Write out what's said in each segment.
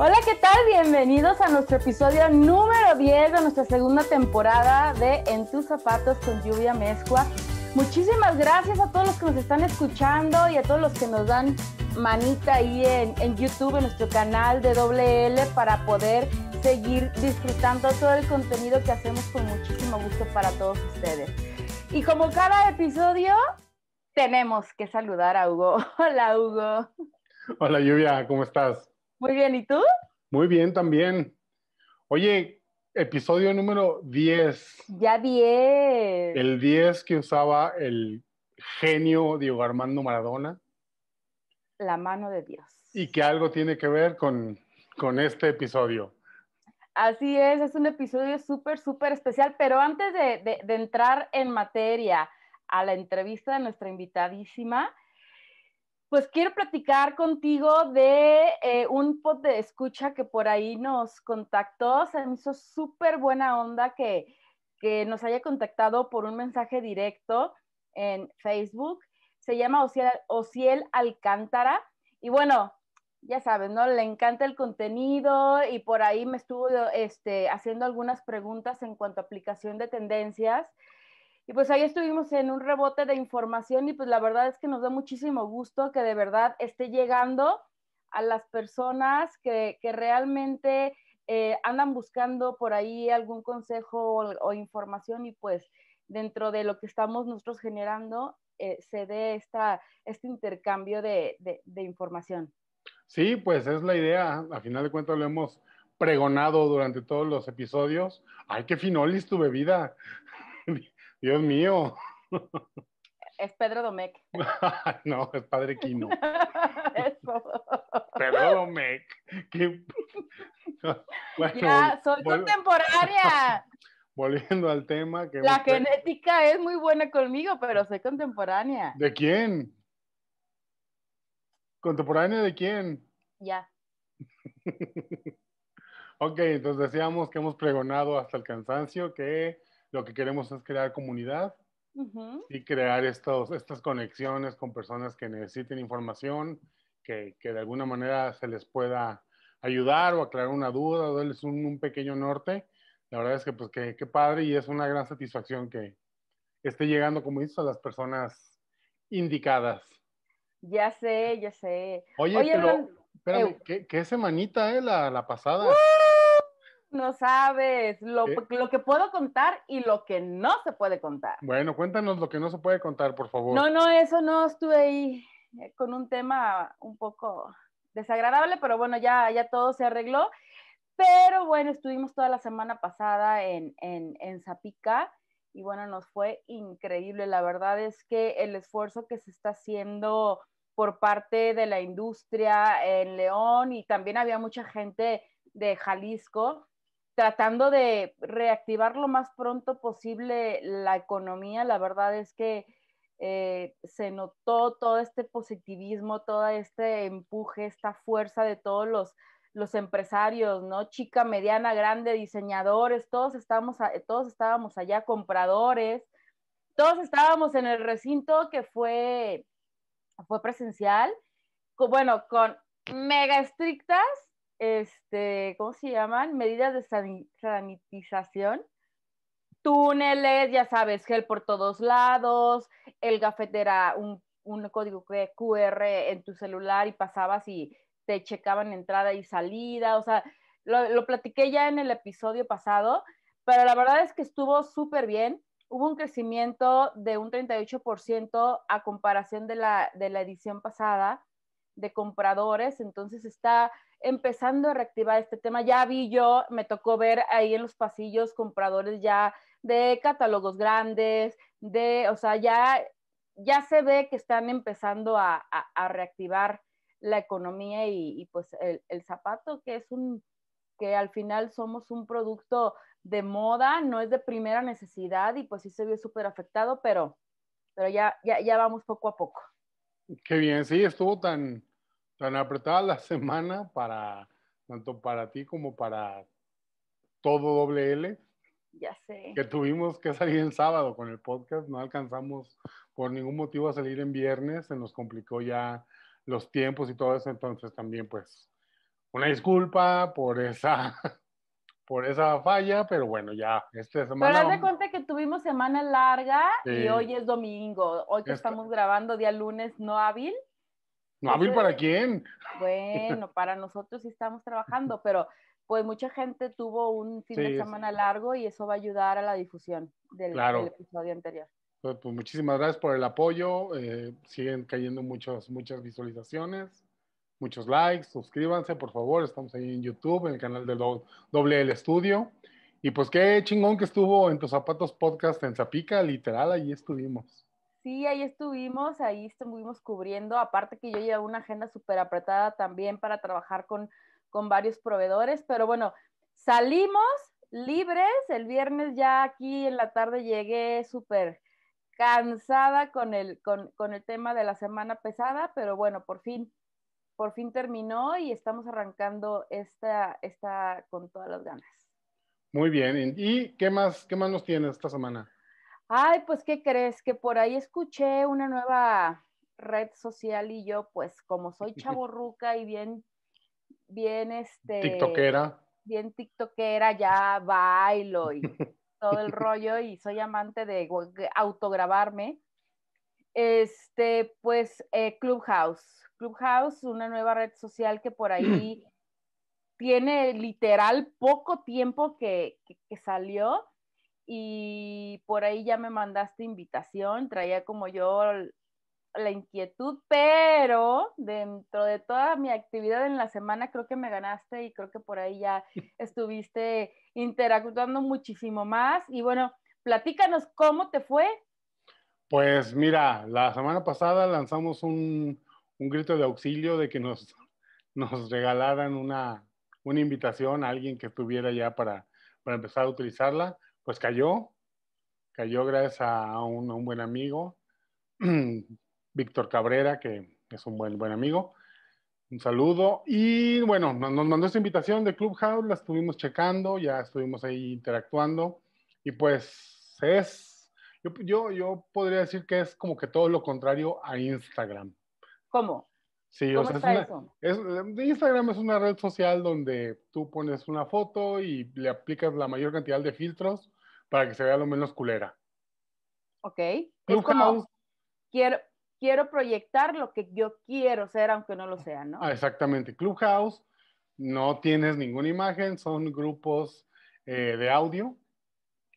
Hola, ¿qué tal? Bienvenidos a nuestro episodio número 10 de nuestra segunda temporada de En tus zapatos con lluvia mezcua. Muchísimas gracias a todos los que nos están escuchando y a todos los que nos dan manita ahí en, en YouTube, en nuestro canal de WL, para poder seguir disfrutando todo el contenido que hacemos con muchísimo gusto para todos ustedes. Y como cada episodio, tenemos que saludar a Hugo. Hola, Hugo. Hola, Lluvia, ¿cómo estás? Muy bien, ¿y tú? Muy bien también. Oye, episodio número 10. Ya 10. El 10 que usaba el genio Diego Armando Maradona. La mano de Dios. Y que algo tiene que ver con, con este episodio. Así es, es un episodio súper, súper especial, pero antes de, de, de, entrar en materia a la entrevista de nuestra invitadísima, pues quiero platicar contigo de eh, un pod de escucha que por ahí nos contactó, se me hizo súper buena onda que, que nos haya contactado por un mensaje directo en Facebook, se llama Ociel, Alcántara, y bueno, ya sabes, ¿no? Le encanta el contenido y por ahí me estuvo este, haciendo algunas preguntas en cuanto a aplicación de tendencias. Y pues ahí estuvimos en un rebote de información y pues la verdad es que nos da muchísimo gusto que de verdad esté llegando a las personas que, que realmente eh, andan buscando por ahí algún consejo o, información y pues dentro de lo que estamos nosotros generando eh, se dé esta, este intercambio de, de, de información. Sí, pues es la idea. A final de cuentas lo hemos pregonado durante todos los episodios. Ay, qué finolis tu bebida. Dios mío. Es Pedro Domecq. no, es Padre Quino. Eso. Pedro Domecq. ¿Qué... Bueno, ya, soy vol contemporánea. Volviendo al tema. Que La genética es muy buena conmigo, pero soy contemporánea. ¿De quién? ¿Contemporánea de quién? Ya. ok, entonces decíamos que hemos pregonado hasta el cansancio que lo que queremos es crear comunidad uh -huh. y crear estos, estas conexiones con personas que necesiten información, que, que, de alguna manera se les pueda ayudar o aclarar una duda o darles un, un pequeño norte. La verdad es que, pues, que, que, padre y es una gran satisfacción que esté llegando, como dices, a las personas indicadas. Ya sé, ya sé. Oye, Oye pero, espérame, ¿qué, ¿qué, semanita, eh, la, la pasada? No sabes lo, lo, que puedo contar y lo que no se puede contar. Bueno, cuéntanos lo que no se puede contar, por favor. No, no, eso no, estuve ahí eh, con un tema un poco desagradable, pero bueno, ya, ya todo se arregló. Pero bueno, estuvimos toda la semana pasada en, en, en Zapica y bueno, nos fue increíble. La verdad es que el esfuerzo que se está haciendo por parte de la industria en León y también había mucha gente de Jalisco tratando de reactivar lo más pronto posible la economía. La verdad es que eh, se notó todo este positivismo, todo este empuje, esta fuerza de todos los, los empresarios, ¿no? Chica, mediana, grande, diseñadores, todos estábamos, todos estábamos allá, compradores, todos estábamos en el recinto que fue, fue presencial, bueno, con mega estrictas este, ¿cómo se llaman? Medidas de sanitización, túneles, ya sabes, gel por todos lados, el gafet era un, un código QR en tu celular y pasabas y te checaban entrada y salida, o sea, lo, lo platiqué ya en el episodio pasado, pero la verdad es que estuvo súper bien. Hubo un crecimiento de un 38% a comparación de la, de la edición pasada de compradores, entonces está empezando a reactivar este tema. Ya vi yo, me tocó ver ahí en los pasillos compradores ya de catálogos grandes, de, o sea, ya, ya se ve que están empezando a, a, reactivar la economía y, y pues el, el, zapato, que es un, que al final somos un producto de moda, no es de primera necesidad y pues sí se vio súper afectado, pero, pero ya, ya, ya vamos poco a poco. Qué bien, sí, estuvo tan, tan apretada la semana para, tanto para ti como para todo doble L. Ya sé. Que tuvimos que salir el sábado con el podcast, no alcanzamos por ningún motivo a salir en viernes, se nos complicó ya los tiempos y todo eso, entonces también pues una disculpa por esa por esa falla, pero bueno, ya esta semana. Pero haz de cuenta que tuvimos semana larga y hoy es domingo. Hoy que estamos grabando día lunes no hábil. ¿No hábil para quién? Bueno, para nosotros sí estamos trabajando, pero pues mucha gente tuvo un fin de semana largo y eso va a ayudar a la difusión del, episodio anterior. Pues, pues, muchísimas gracias por el apoyo. Eh, siguen cayendo muchos, muchas visualizaciones muchos likes, suscríbanse, por favor. Estamos ahí en YouTube, en el canal de Doble L Estudio. Y pues qué chingón que estuvo en Tus Zapatos Podcast en Zapica, literal, ahí estuvimos. Sí, ahí estuvimos, ahí estuvimos cubriendo. Aparte que yo llevo una agenda súper apretada también para trabajar con, con varios proveedores, pero bueno, salimos libres. El viernes ya aquí en la tarde llegué súper cansada con el, con, con el tema de la semana pesada, pero bueno, por fin por fin terminó y estamos arrancando esta, esta con todas las ganas. Muy bien. ¿Y qué más, qué más nos tienes esta semana? Ay, pues, ¿qué crees? Que por ahí escuché una nueva red social y yo, pues, como soy chaborruca y bien, bien, este... TikTokera. Bien tiktokera, ya bailo y todo el rollo y soy amante de autograbarme. Este, pues, eh, Clubhouse Clubhouse, una nueva red social que por ahí tiene literal poco tiempo que, salió y por ahí ya me mandaste invitación, traía como yo la inquietud, pero dentro de toda mi actividad en la semana creo que me ganaste y creo que por ahí ya estuviste interactuando muchísimo más. Y bueno, platícanos cómo te fue. Pues mira, la semana pasada lanzamos un, un grito de auxilio de que nos, nos regalaran una, una invitación a alguien que estuviera ya para, para empezar a utilizarla, pues cayó, cayó gracias a un, un buen amigo, Víctor Cabrera, que es un buen, buen amigo. Un saludo. Y bueno, nos, nos mandó esta invitación de Clubhouse, la estuvimos checando, ya estuvimos ahí interactuando. Y pues es, yo, yo, yo podría decir que es como que todo lo contrario a Instagram. ¿Cómo? Sí, o sea, es Instagram es una red social donde tú pones una foto y le aplicas la mayor cantidad de filtros para que se vea lo menos culera. Ok. Clubhouse. quiero, quiero proyectar lo que yo quiero ser, aunque no lo sea, ¿no? Ah, exactamente. Clubhouse, no tienes ninguna imagen, son grupos eh, de audio.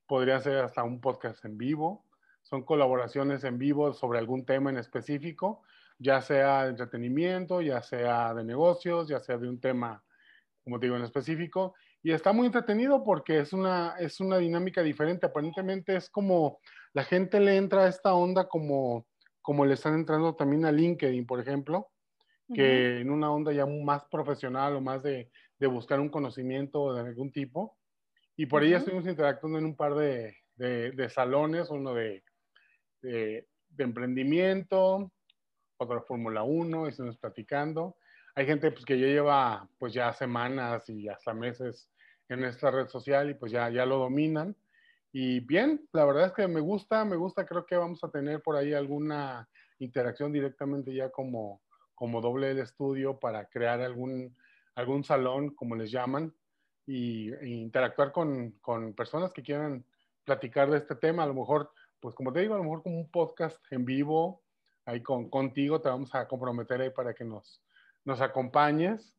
Podría ser hasta un podcast en vivo. Son colaboraciones en vivo sobre algún tema en específico ya sea de entretenimiento, ya sea de negocios, ya sea de un tema, como te digo, en específico. Y está muy entretenido porque es una, es una dinámica diferente. Aparentemente es como la gente le entra a esta onda como, como le están entrando también a LinkedIn, por ejemplo, que en una onda ya más profesional o más de, de, buscar un conocimiento de algún tipo. Y por ahí estuvimos interactuando en un par de, de, de salones, uno de, de, emprendimiento, otra Fórmula 1, estuvimos platicando. Hay gente pues, que ya lleva pues ya semanas y hasta meses en esta red social y pues ya, ya lo dominan. Y bien, la verdad es que me gusta, me gusta, creo que vamos a tener por ahí alguna interacción directamente ya como, como doble del estudio para crear algún, algún salón, como les llaman, y, e interactuar con, con, personas que quieran platicar de este tema. A lo mejor, pues como te digo, a lo mejor como un podcast en vivo ahí con, contigo, te vamos a comprometer ahí para que nos, nos acompañes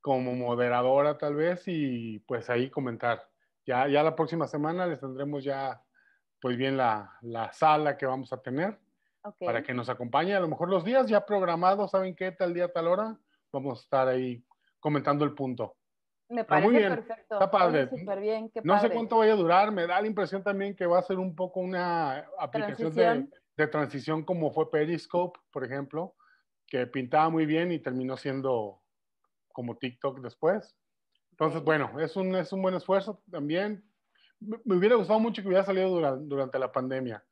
como moderadora tal vez y pues ahí comentar. Ya, ya la próxima semana les tendremos ya pues bien la, la sala que vamos a tener para que nos acompañe. A lo mejor los días ya programados, ¿saben qué? Tal día, tal hora, vamos a estar ahí comentando el punto. Me parece muy bien. perfecto. Está padre. Bien, no sé cuánto vaya a durar, me da la impresión también que va a ser un poco una aplicación de de transición como fue Periscope, por ejemplo, que pintaba muy bien y terminó siendo como TikTok después. Entonces, bueno, es un, es un buen esfuerzo también. Me, hubiera gustado mucho que hubiera salido durante, durante la pandemia.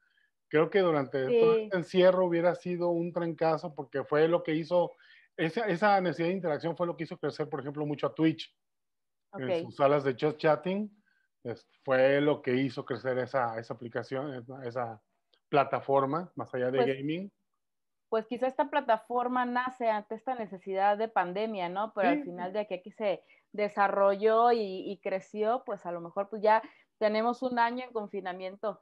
Creo que durante todo este encierro hubiera sido un trancazo porque fue lo que hizo, esa, esa, necesidad de interacción fue lo que hizo crecer, por ejemplo, mucho a Twitch. En sus salas de chat chatting, fue lo que hizo crecer esa, esa aplicación, esa plataforma, más allá de pues gaming pues quizá esta plataforma nace ante esta necesidad de pandemia, ¿no? Pero al final de aquí, se desarrolló y, creció, pues a lo mejor pues ya tenemos un año en confinamiento.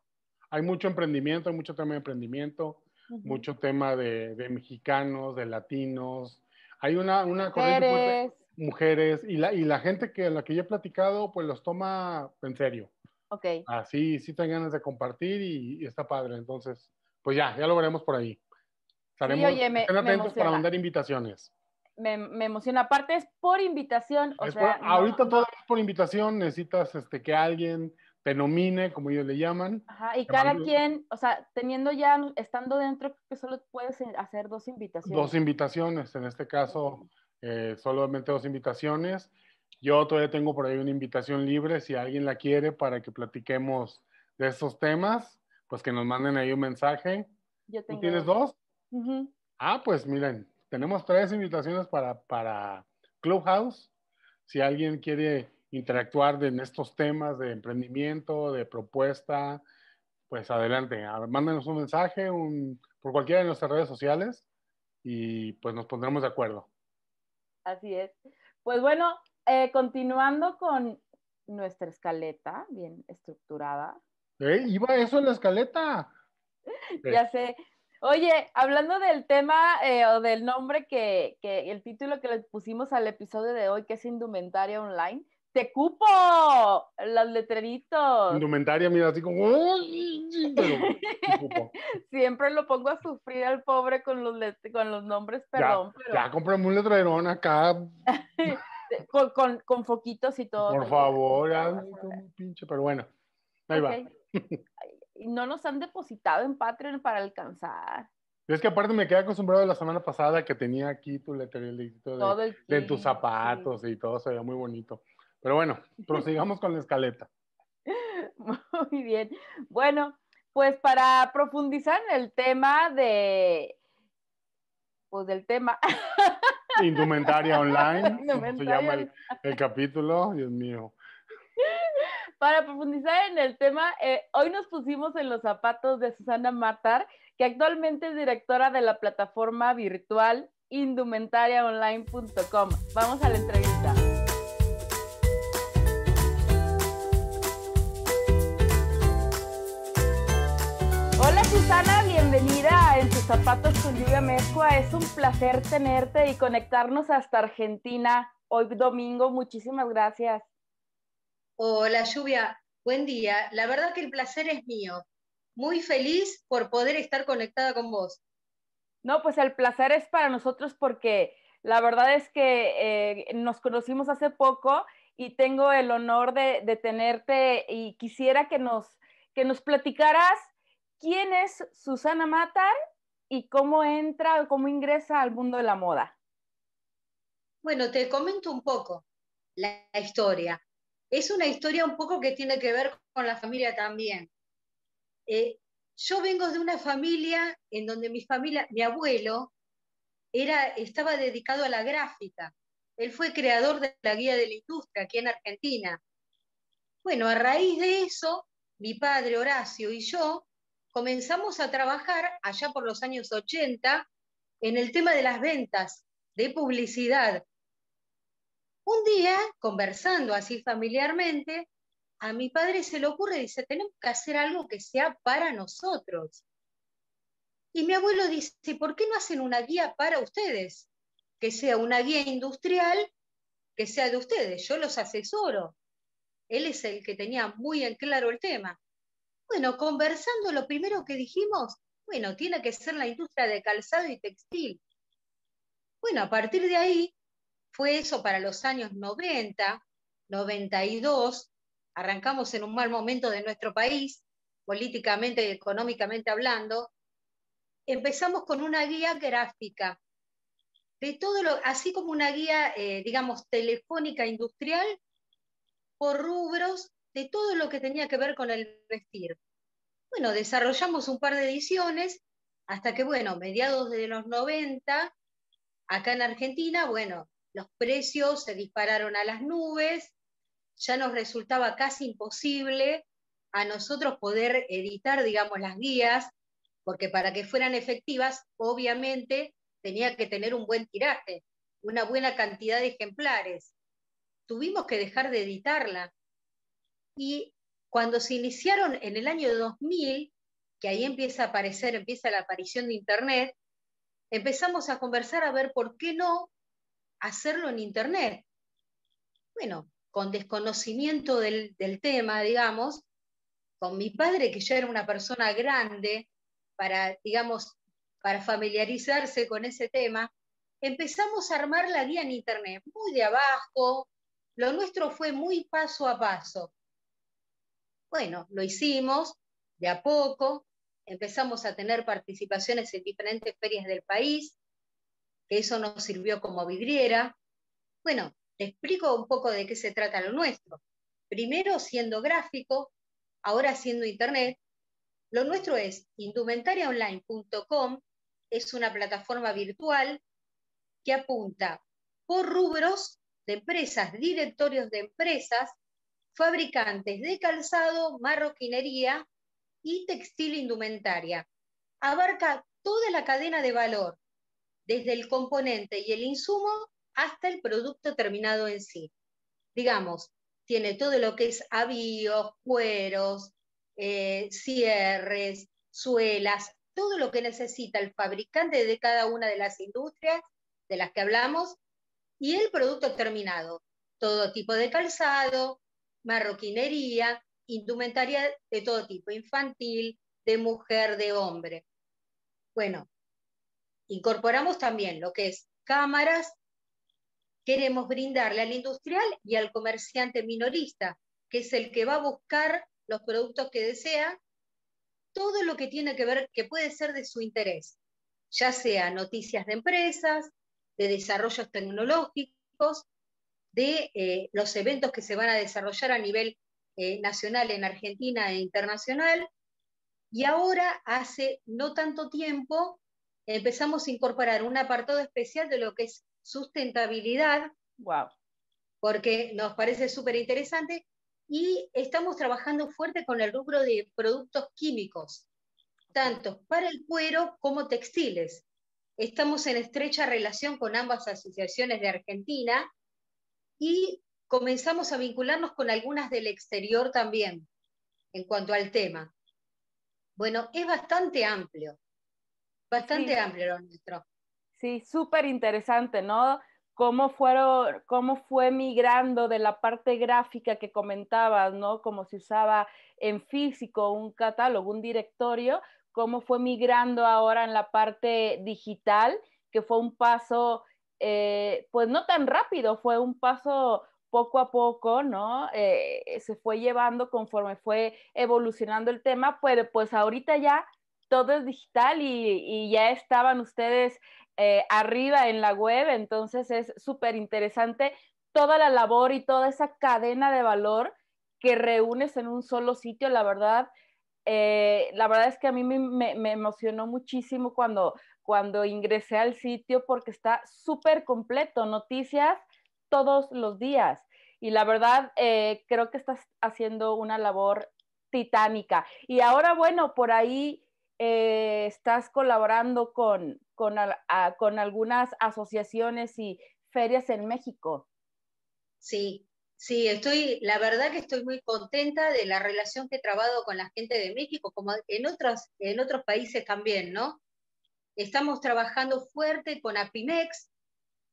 Hay mucho emprendimiento, hay mucho tema de emprendimiento, mucho tema de, mexicanos, de latinos. Hay una, una corriente de mujeres y la, y la gente que a la que yo he platicado, pues los toma en serio. Ok. Así, sí tienen ganas de compartir y, y está padre. Entonces, pues ya, ya lo veremos por ahí. Estaremos oye, me, atentos para mandar invitaciones. Me, me, emociona. Aparte es por invitación. O sea, ahorita todo es por invitación. Necesitas este, que alguien te nomine, como ellos le llaman. Ajá, y cada quien, o sea, teniendo ya, estando dentro, que solo puedes hacer dos invitaciones. Dos invitaciones, en este caso, eh, solamente dos invitaciones. Yo todavía tengo por ahí una invitación libre, si alguien la quiere, para que platiquemos de estos temas, pues que nos manden ahí un mensaje. Yo tengo... ¿Tú tienes dos? Ah, pues miren, tenemos tres invitaciones para, para Clubhouse. Si alguien quiere interactuar en estos temas de emprendimiento, de propuesta, pues adelante, mándenos un mensaje un, por cualquiera de nuestras redes sociales y pues nos pondremos de acuerdo. Así es. Pues bueno, eh, continuando con nuestra escaleta bien estructurada. ¿Eh? ¿Iba eso en la escaleta? ya sé, Oye, hablando del tema eh, o del nombre que, que, el título que le pusimos al episodio de hoy, que es Indumentaria Online, te cupo los letreritos. Indumentaria, mira, así como... Siempre lo pongo a sufrir al pobre con los, con los nombres, perdón. Ya, pero... ya comprame un letrerón acá. con, con, con, foquitos y todo. Por favor, como pinche, pero bueno, ahí va. y no nos han depositado en Patreon para alcanzar. Es que aparte me quedé acostumbrado la semana pasada que tenía aquí tu letrerito de, de tus zapatos y todo, se veía muy bonito. Pero bueno, prosigamos con la escaleta. Muy bien. Bueno, pues para profundizar en el tema de, pues del tema. Indumentaria online, se llama el, el capítulo, Dios mío para profundizar en el tema, eh, hoy nos pusimos en los zapatos de Susana Matar, que actualmente es directora de la plataforma virtual indumentariaonline.com. Vamos a la entrevista. Hola Susana, bienvenida a En tus zapatos con Lluvia Mezcua. Es un placer tenerte y conectarnos hasta Argentina hoy domingo. Muchísimas gracias. Hola Lluvia, buen día. La verdad que el placer es mío. Muy feliz por poder estar conectada con vos. No, pues el placer es para nosotros porque la verdad es que eh, nos conocimos hace poco y tengo el honor de, tenerte y quisiera que nos, que nos platicaras quién es Susana Matar y cómo entra o cómo ingresa al mundo de la moda. Bueno, te comento un poco la historia es una historia un poco que tiene que ver con la familia también. Eh, yo vengo de una familia en donde mi familia, mi abuelo, era, estaba dedicado a la gráfica. Él fue creador de la guía de la industria aquí en Argentina. Bueno, a raíz de eso, mi padre Horacio y yo comenzamos a trabajar allá por los años 80 en el tema de las ventas, de publicidad, un día, conversando así familiarmente, a mi padre se le ocurre, dice, tenemos que hacer algo que sea para nosotros. Y mi abuelo dice, ¿por qué no hacen una guía para ustedes? Que sea una guía industrial, que sea de ustedes, yo los asesoro. Él es el que tenía muy en claro el tema. Bueno, conversando, lo primero que dijimos, bueno, tiene que ser la industria de calzado y textil. Bueno, a partir de ahí fue eso para los años 90, 92, arrancamos en un mal momento de nuestro país, políticamente y económicamente hablando, empezamos con una guía gráfica, de todo lo, así como una guía, eh, digamos, telefónica industrial, por rubros de todo lo que tenía que ver con el vestir. Bueno, desarrollamos un par de ediciones hasta que, bueno, mediados de los 90, acá en Argentina, bueno, los precios se dispararon a las nubes, ya nos resultaba casi imposible a nosotros poder editar, digamos, las guías, porque para que fueran efectivas, obviamente tenía que tener un buen tiraje, una buena cantidad de ejemplares. Tuvimos que dejar de editarla. Y cuando se iniciaron en el año 2000, que ahí empieza a aparecer, empieza la aparición de Internet, empezamos a conversar a ver por qué no hacerlo en Internet. Bueno, con desconocimiento del, tema, digamos, con mi padre, que ya era una persona grande, para, digamos, para familiarizarse con ese tema, empezamos a armar la guía en Internet, muy de abajo, lo nuestro fue muy paso a paso. Bueno, lo hicimos de a poco, empezamos a tener participaciones en diferentes ferias del país, que eso nos sirvió como vidriera. Bueno, te explico un poco de qué se trata lo nuestro. Primero siendo gráfico, ahora siendo internet. Lo nuestro es indumentariaonline.com, es una plataforma virtual que apunta por rubros de empresas, directorios de empresas, fabricantes de calzado, marroquinería y textil indumentaria. Abarca toda la cadena de valor, desde el componente y el insumo hasta el producto terminado en sí. Digamos, tiene todo lo que es avíos, cueros, eh, cierres, suelas, todo lo que necesita el fabricante de cada una de las industrias de las que hablamos y el producto terminado. Todo tipo de calzado, marroquinería, indumentaria de todo tipo, infantil, de mujer, de hombre. Bueno, Incorporamos también lo que es cámaras. Queremos brindarle al industrial y al comerciante minorista, que es el que va a buscar los productos que desea, todo lo que tiene que ver, que puede ser de su interés, ya sea noticias de empresas, de desarrollos tecnológicos, de eh, los eventos que se van a desarrollar a nivel eh, nacional en Argentina e internacional. Y ahora, hace no tanto tiempo, empezamos a incorporar un apartado especial de lo que es sustentabilidad. Wow. Porque nos parece súper interesante y estamos trabajando fuerte con el rubro de productos químicos, tanto para el cuero como textiles. Estamos en estrecha relación con ambas asociaciones de Argentina y comenzamos a vincularnos con algunas del exterior también en cuanto al tema. Bueno, es bastante amplio. Bastante amplio lo nuestro. Sí, súper interesante, ¿no? Cómo, fueron, cómo fue migrando de la parte gráfica que comentabas, ¿no? Como se usaba en físico un catálogo, un directorio, cómo fue migrando ahora en la parte digital, que fue un paso, eh, pues no tan rápido, fue un paso poco a poco, ¿no? Eh, se fue llevando conforme fue evolucionando el tema, pero pues ahorita ya todo es digital y, ya estaban ustedes eh, arriba en la web, entonces es súper interesante toda la labor y toda esa cadena de valor que reúnes en un solo sitio, la verdad. Eh, la verdad es que a mí me, emocionó muchísimo cuando, cuando ingresé al sitio porque está súper completo, noticias todos los días. Y la verdad, eh, creo que estás haciendo una labor titánica. Y ahora, bueno, por ahí eh, estás colaborando con, con, algunas asociaciones y ferias en México. Sí, sí, estoy, la verdad que estoy muy contenta de la relación que he trabado con la gente de México, como en otros, en otros países también, ¿no? Estamos trabajando fuerte con Apimex,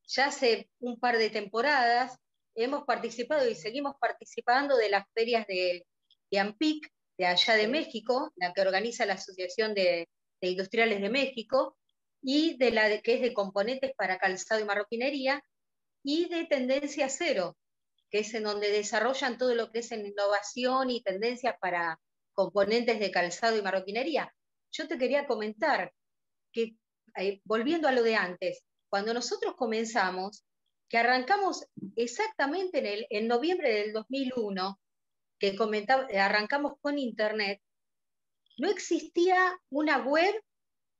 ya hace un par de temporadas, hemos participado y seguimos participando de las ferias de, de AMPIC, de allá de México, la que organiza la Asociación de, Industriales de México, y de la que es de componentes para calzado y marroquinería, y de Tendencia Cero, que es en donde desarrollan todo lo que es en innovación y tendencias para componentes de calzado y marroquinería. Yo te quería comentar que, eh, volviendo a lo de antes, cuando nosotros comenzamos, que arrancamos exactamente en, el, en noviembre del 2001, que comentaba, arrancamos con Internet, no existía una web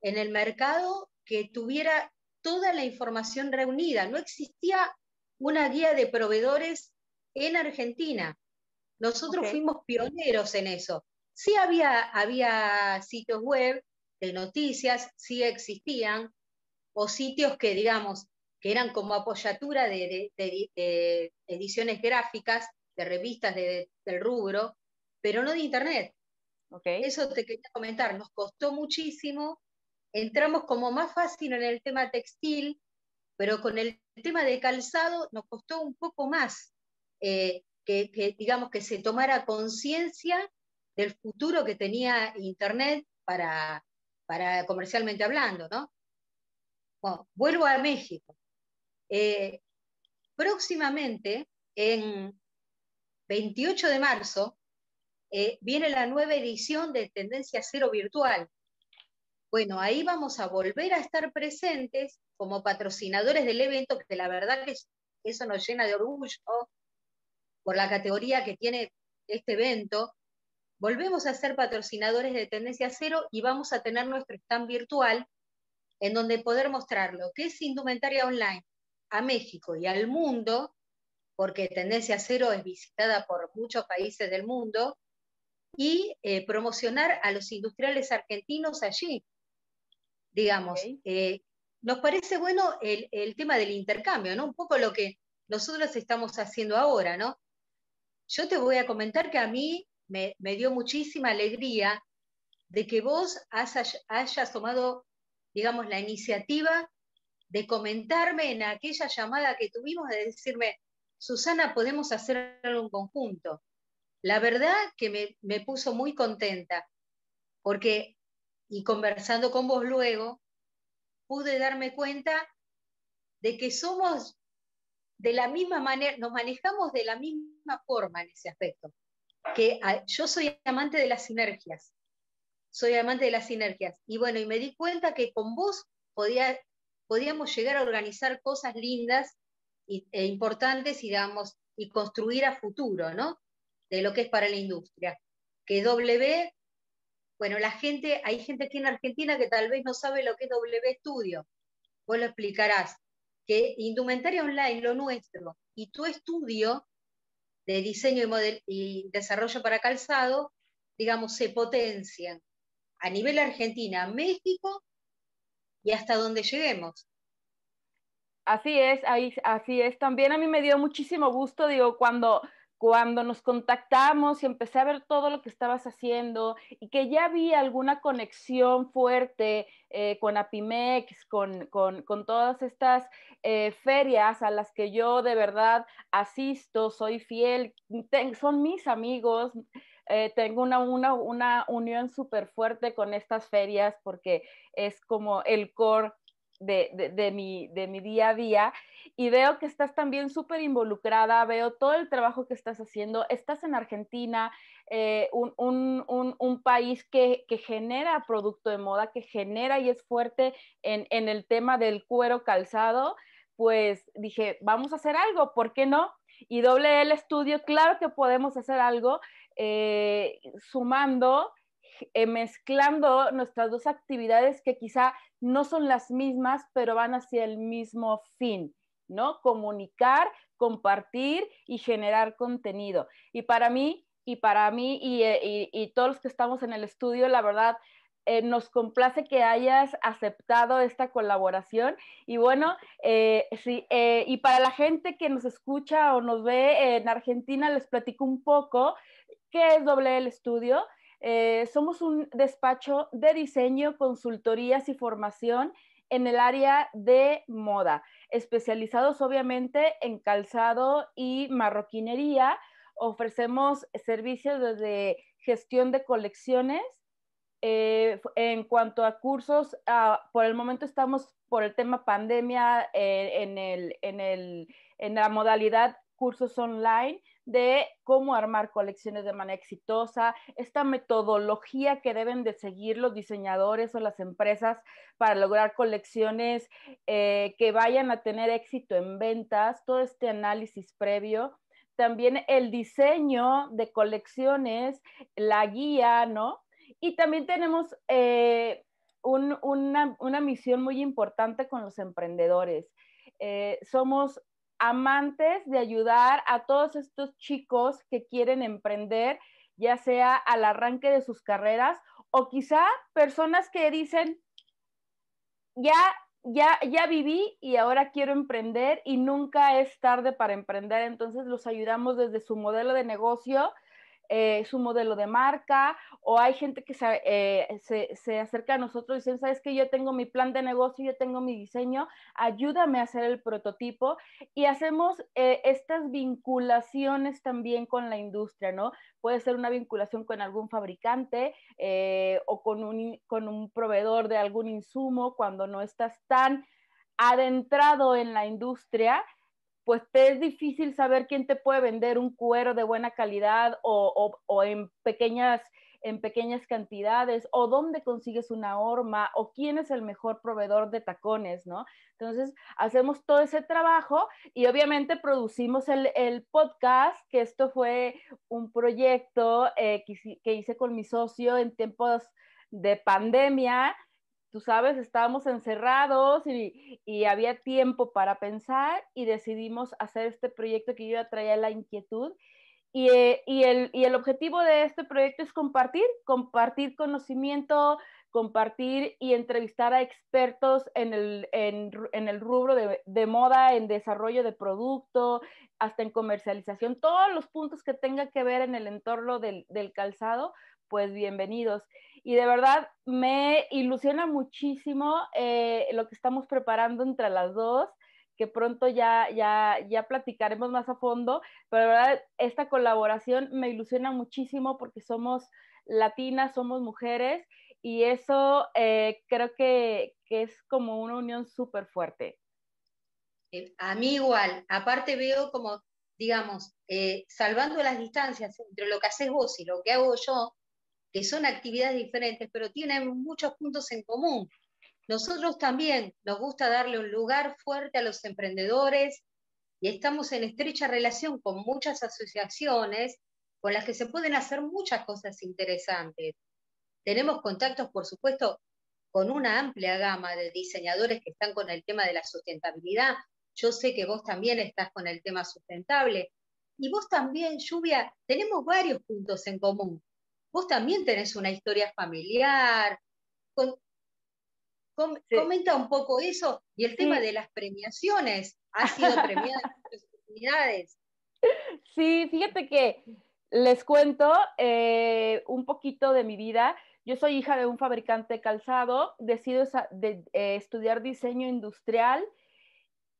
en el mercado que tuviera toda la información reunida, no existía una guía de proveedores en Argentina. Nosotros fuimos pioneros en eso. Sí había, había sitios web de noticias, sí existían, o sitios que, digamos, que eran como apoyatura de, ediciones gráficas, de revistas del rubro, pero no de Internet. Eso te quería comentar, nos costó muchísimo, entramos como más fácil en el tema textil, pero con el tema de calzado nos costó un poco más eh, que, digamos, que se tomara conciencia del futuro que tenía Internet para, para comercialmente hablando, ¿no? Bueno, vuelvo a México. Eh, próximamente, en 28 de marzo, eh, viene la nueva edición de Tendencia Cero Virtual. Bueno, ahí vamos a volver a estar presentes como patrocinadores del evento, que la verdad que eso nos llena de orgullo por la categoría que tiene este evento. Volvemos a ser patrocinadores de Tendencia Cero y vamos a tener nuestro stand virtual en donde poder mostrar lo que es indumentaria online a México y al mundo, porque Tendencia Cero es visitada por muchos países del mundo, y eh, promocionar a los industriales argentinos allí. Digamos, eh, nos parece bueno el, el, tema del intercambio, ¿no? Un poco lo que nosotros estamos haciendo ahora, ¿no? Yo te voy a comentar que a mí me, me dio muchísima alegría de que vos hayas tomado digamos, la iniciativa de comentarme en aquella llamada que tuvimos, de decirme, Susana, podemos hacer un conjunto. La verdad que me, puso muy contenta, porque, y conversando con vos luego, pude darme cuenta de que somos de la misma manera, nos manejamos de la misma forma en ese aspecto. Que yo soy amante de las sinergias soy amante de las sinergias. Y bueno, y me di cuenta que con vos podía, podíamos llegar a organizar cosas lindas e importantes, digamos, y construir a futuro, ¿no? De lo que es para la industria. Que W, bueno, la gente, hay gente aquí en Argentina que tal vez no sabe lo que es W Studio. Vos lo explicarás. Que indumentaria online, lo nuestro, y tu estudio de diseño y, y desarrollo para calzado, digamos, se potencian a nivel Argentina, México y hasta donde lleguemos. Así es, ahí, así es. También a mí me dio muchísimo gusto, digo, cuando, cuando nos contactamos y empecé a ver todo lo que estabas haciendo y que ya había alguna conexión fuerte eh, con Apimex, con, todas estas eh, ferias a las que yo de verdad asisto, soy fiel, son mis amigos. Eh, tengo una, una, unión súper fuerte con estas ferias porque es como el core de, mi, de mi día a día y veo que estás también súper involucrada, veo todo el trabajo que estás haciendo, estás en Argentina, eh, un, país que, genera producto de moda, que genera y es fuerte en, en el tema del cuero calzado, pues dije, vamos a hacer algo, ¿por qué no? Y doble el estudio, claro que podemos hacer algo eh, sumando, eh, mezclando nuestras dos actividades que quizá no son las mismas, pero van hacia el mismo fin, ¿no? Comunicar, compartir y generar contenido. Y para mí, y para mí y, eh, todos los que estamos en el estudio, la verdad, nos complace que hayas aceptado esta colaboración. Y bueno, sí, y para la gente que nos escucha o nos ve en Argentina, les platico un poco. ¿Qué es Doble el Estudio? Eh, somos un despacho de diseño, consultorías y formación en el área de moda, especializados obviamente en calzado y marroquinería. Ofrecemos servicios desde gestión de colecciones. Eh, en cuanto a cursos, ah, por el momento estamos por el tema pandemia eh, en, la modalidad cursos online de cómo armar colecciones de manera exitosa, esta metodología que deben de seguir los diseñadores o las empresas para lograr colecciones eh, que vayan a tener éxito en ventas, todo este análisis previo. También el diseño de colecciones, la guía, ¿no? Y también tenemos eh, una, misión muy importante con los emprendedores. Eh, somos amantes de ayudar a todos estos chicos que quieren emprender, ya sea al arranque de sus carreras o quizá personas que dicen, ya, ya, ya viví y ahora quiero emprender y nunca es tarde para emprender. Entonces los ayudamos desde su modelo de negocio eh, su modelo de marca, o hay gente que eh, se, se, acerca a nosotros y dicen, sabes que yo tengo mi plan de negocio, yo tengo mi diseño, ayúdame a hacer el prototipo y hacemos eh, estas vinculaciones también con la industria, ¿no? Puede ser una vinculación con algún fabricante o con un, con un proveedor de algún insumo cuando no estás tan adentrado en la industria pues te es difícil saber quién te puede vender un cuero de buena calidad o, en, pequeñas, en pequeñas cantidades, o dónde consigues una horma, o quién es el mejor proveedor de tacones, ¿no? Entonces, hacemos todo ese trabajo y obviamente producimos el, podcast, que esto fue un proyecto eh, que, que hice con mi socio en tiempos de pandemia tú sabes, estábamos encerrados y, había tiempo para pensar y decidimos hacer este proyecto que yo ya traía la inquietud. Y, eh, el, objetivo de este proyecto es compartir, compartir conocimiento, compartir y entrevistar a expertos en el, rubro de, moda, en desarrollo de producto, hasta en comercialización, todos los puntos que tengan que ver en el entorno del calzado, pues bienvenidos y de verdad me ilusiona muchísimo eh, lo que estamos preparando entre las dos que pronto ya, ya, ya platicaremos más a fondo, pero verdad esta colaboración me ilusiona muchísimo porque somos latinas, somos mujeres y eso eh, creo que, que, es como una unión súper fuerte. Eh, a mí igual, aparte veo como, digamos, salvando las distancias entre lo que haces vos y lo que hago yo, que son actividades diferentes, pero tienen muchos puntos en común. Nosotros también nos gusta darle un lugar fuerte a los emprendedores y estamos en estrecha relación con muchas asociaciones con las que se pueden hacer muchas cosas interesantes. Tenemos contactos, por supuesto, con una amplia gama de diseñadores que están con el tema de la sustentabilidad. Yo sé que vos también estás con el tema sustentable. Y vos también, Lluvia, tenemos varios puntos en común vos también tenés una historia familiar. Comenta un poco eso y el tema de las premiaciones. ¿Ha sido premiada en muchas oportunidades? Sí, fíjate que les cuento eh, un poquito de mi vida. Yo soy hija de un fabricante de calzado, decido de, eh, estudiar diseño industrial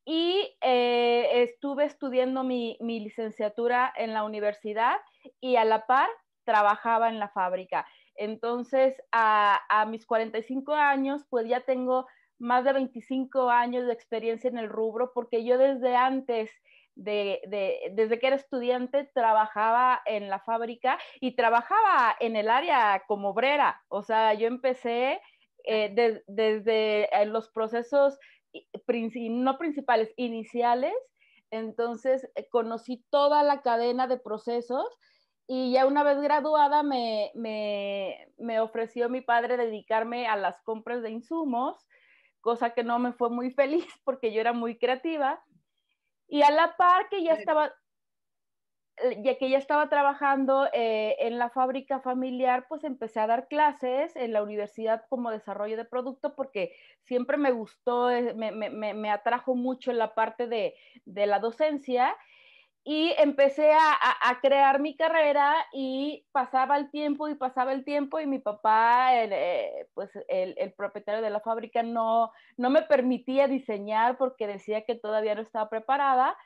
y eh, estuve estudiando mi, mi, licenciatura en la universidad y a la par trabajaba en la fábrica. Entonces, a, mis 45 años, pues ya tengo más de 25 años de experiencia en el rubro, porque yo desde antes de, desde que era estudiante, trabajaba en la fábrica y trabajaba en el área como obrera. O sea, yo empecé eh, desde los procesos no principales, iniciales. Entonces, eh, conocí toda la cadena de procesos y ya una vez graduada me, ofreció mi padre dedicarme a las compras de insumos, cosa que no me fue muy feliz porque yo era muy creativa. Y a la par que ya estaba, ya que ya estaba trabajando eh, en la fábrica familiar, pues empecé a dar clases en la universidad como desarrollo de producto porque siempre me gustó, eh, me, atrajo mucho la parte de, de la docencia y empecé a, crear mi carrera y pasaba el tiempo y pasaba el tiempo y mi papá, el, eh, pues el, propietario de la fábrica, no, no me permitía diseñar porque decía que todavía no estaba preparada.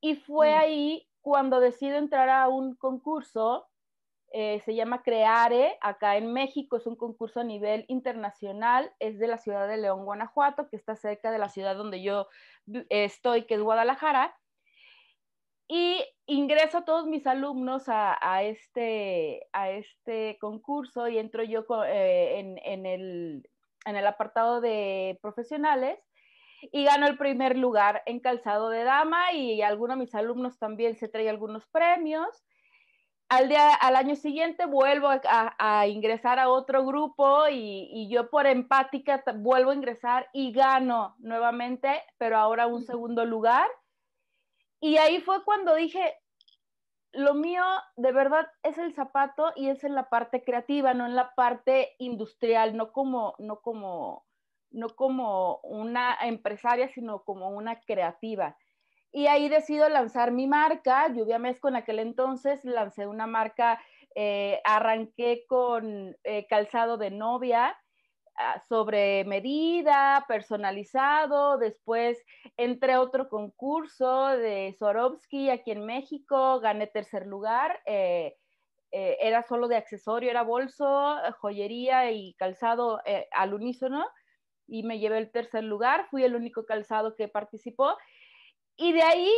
Y fue mm. ahí cuando decido entrar a un concurso, eh, se llama Creare, acá en México, es un concurso a nivel internacional, es de la ciudad de León, Guanajuato, que está cerca de la ciudad donde yo estoy, que es Guadalajara Y ingreso a todos mis alumnos a, este, a este concurso y entro yo eh, en, el, en el apartado de profesionales y gano el primer lugar en calzado de dama y algunos de mis alumnos también se trae algunos premios. Al, día, al año siguiente vuelvo a, ingresar a otro grupo y, y, yo por empática vuelvo a ingresar y gano nuevamente, pero ahora un segundo lugar. Y ahí fue cuando dije, lo mío de verdad es el zapato y es en la parte creativa, no en la parte industrial, no como, no como no como una empresaria, sino como una creativa. Y ahí decido lanzar mi marca, Lluvia Mezco en aquel entonces, lancé una marca, eh, arranqué con eh, calzado de novia, sobre medida, personalizado, después entré a otro concurso de Swarovski aquí en México, gané tercer lugar, eh, era solo de accesorio, era bolso, joyería y calzado al unísono y me llevé el tercer lugar, fui el único calzado que participó. Y de ahí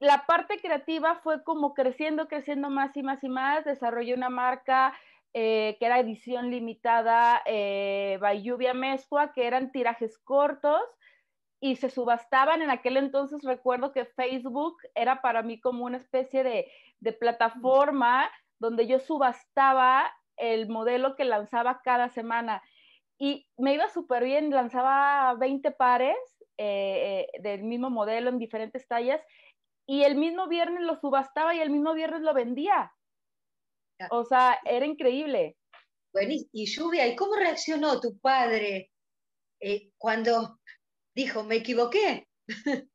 la parte creativa fue como creciendo, creciendo más y más y más. Desarrollé una marca eh, que era edición limitada, eh, by Lluvia Mezcua, que eran tirajes cortos y se subastaban. En aquel entonces recuerdo que Facebook era para mí como una especie de, de plataforma donde yo subastaba el modelo que lanzaba cada semana y me iba súper bien, lanzaba 20 pares eh, eh, del mismo modelo en diferentes tallas y el mismo viernes lo subastaba y el mismo viernes lo vendía. O sea, era increíble. Bueno, y Lluvia, ¿y cómo reaccionó tu padre eh, cuando dijo, me equivoqué?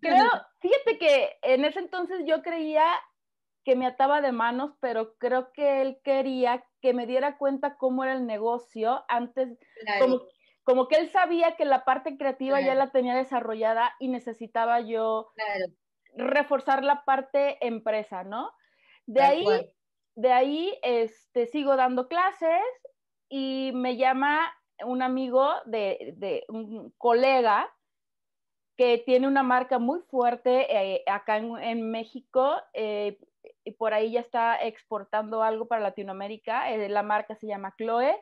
Creo, fíjate que en ese entonces yo creía que me ataba de manos, pero creo que él quería que me diera cuenta cómo era el negocio antes, como, que él sabía que la parte creativa ya la tenía desarrollada y necesitaba yo reforzar la parte empresa, ¿no? De ahí, de ahí este, sigo dando clases y me llama un amigo de, un colega que tiene una marca muy fuerte eh, acá en, México, eh, y por ahí ya está exportando algo para Latinoamérica. Eh, la marca se llama Chloe.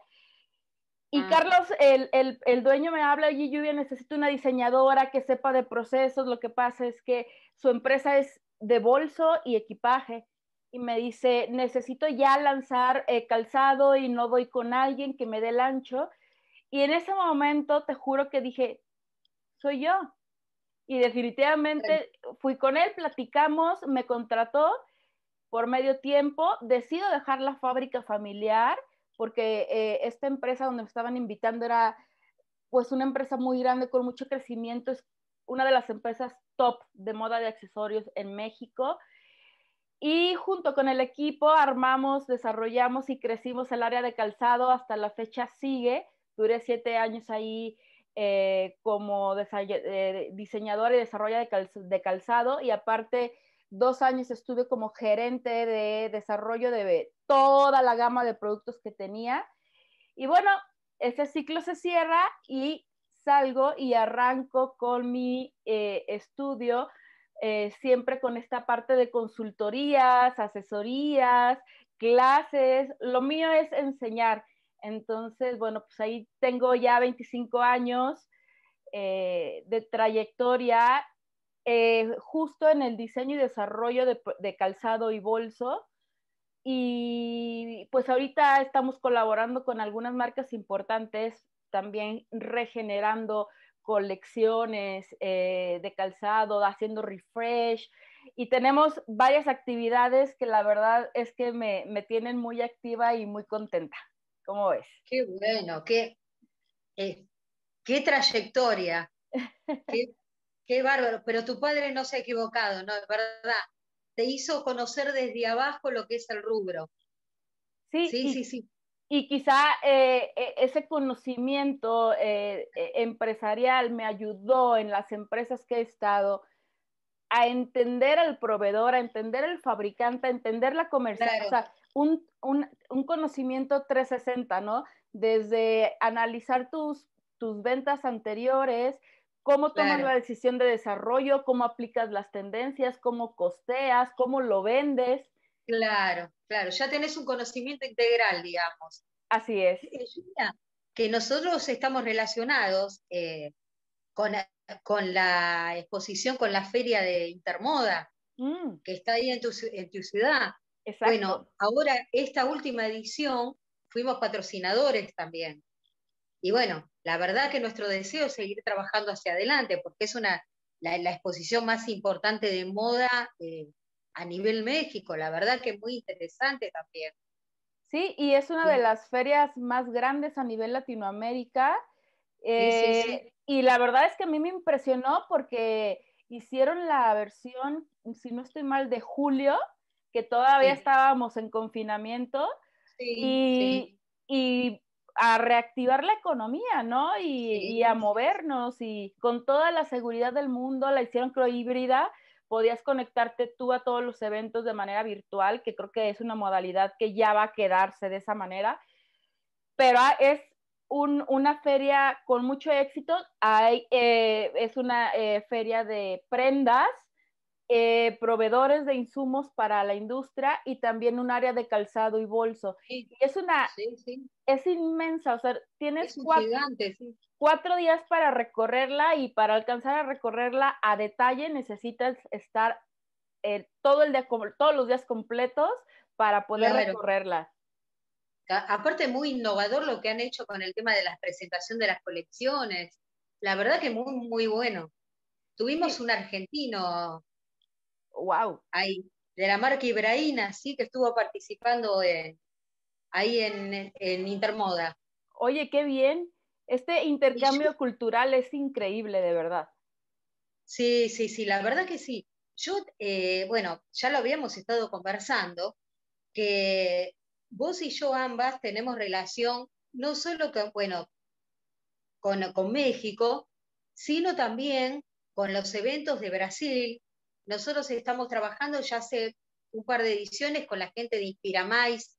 Y ah. Carlos, el, dueño me habla, y Lluvia, necesito una diseñadora que sepa de procesos. Lo que pasa es que su empresa es de bolso y equipaje. Y me dice, necesito ya lanzar eh, calzado y no voy con alguien que me dé el ancho. Y en ese momento te juro que dije, soy yo. Y definitivamente fui con él, platicamos, me contrató por medio tiempo, decido dejar la fábrica familiar porque eh, esta empresa donde me estaban invitando era pues una empresa muy grande con mucho crecimiento, es una de las empresas top de moda de accesorios en México. Y junto con el equipo armamos, desarrollamos y crecimos el área de calzado, hasta la fecha sigue. Duré siete años ahí eh, como eh, diseñadora y desarrolladora de calzado y aparte dos años estuve como gerente de desarrollo de toda la gama de productos que tenía. Y bueno, ese ciclo se cierra y salgo y arranco con mi eh, estudio, eh, siempre con esta parte de consultorías, asesorías, clases. Lo mío es enseñar. Entonces, bueno, pues ahí tengo ya 25 años eh, de trayectoria eh, justo en el diseño y desarrollo de, calzado y bolso. Y pues ahorita estamos colaborando con algunas marcas importantes, también regenerando colecciones eh, de calzado, haciendo refresh. Y tenemos varias actividades que la verdad es que me, tienen muy activa y muy contenta. ¿Cómo ves? Qué bueno, qué, eh, qué trayectoria. qué, Qué bárbaro, pero tu padre no se ha equivocado, ¿no? Es verdad. Te hizo conocer desde abajo lo que es el rubro. Sí, sí, sí, sí. Y quizá eh, e, ese conocimiento eh, e, empresarial me ayudó en las empresas que he estado a entender al proveedor, a entender al fabricante, a entender la comercial, o sea, un, un, un, conocimiento 360, ¿no? Desde analizar tus, tus ventas anteriores, cómo tomas la decisión de desarrollo, cómo aplicas las tendencias, cómo costeas, cómo lo vendes. Claro, claro, ya tenés un conocimiento integral, digamos. Así es. Que nosotros estamos relacionados eh, con, con, la exposición, con la feria de Intermoda, mm. que está ahí en tu, en tu ciudad. Exacto. Bueno, ahora esta última edición fuimos patrocinadores también. Y bueno, la verdad que nuestro deseo es seguir trabajando hacia adelante, porque es una, la, exposición más importante de moda eh, a nivel México, la verdad que es muy interesante también. Sí, y es una de las ferias más grandes a nivel Latinoamérica. Eh, y la verdad es que a mí me impresionó porque hicieron la versión, si no estoy mal, de julio, que todavía estábamos en confinamiento. y, y a reactivar la economía, ¿no? Y, a movernos y con toda la seguridad del mundo, la hicieron creo híbrida, podías conectarte tú a todos los eventos de manera virtual, que creo que es una modalidad que ya va a quedarse de esa manera, pero ah, es una feria con mucho éxito, Hay, eh, es una eh, feria de prendas, eh, proveedores de insumos para la industria y también un área de calzado y bolso. Y es una, es inmensa, o sea, tienes cuatro, días para recorrerla y para alcanzar a recorrerla a detalle necesitas estar eh, todo el día, todos los días completos para poder recorrerla. aparte, muy innovador lo que han hecho con el tema de la presentación de las colecciones. La verdad que muy, muy bueno. Tuvimos un argentino, wow. Ahí, de la marca Ibrahina, sí, que estuvo participando ahí en, Intermoda. Oye, qué bien. Este intercambio cultural es increíble, de verdad. Sí, sí, sí, la verdad que sí. Yo, eh, bueno, ya lo habíamos estado conversando, que vos y yo ambas tenemos relación no solo con, bueno, con, con México, sino también con los eventos de Brasil, nosotros estamos trabajando ya hace un par de ediciones con la gente de Inspira Mais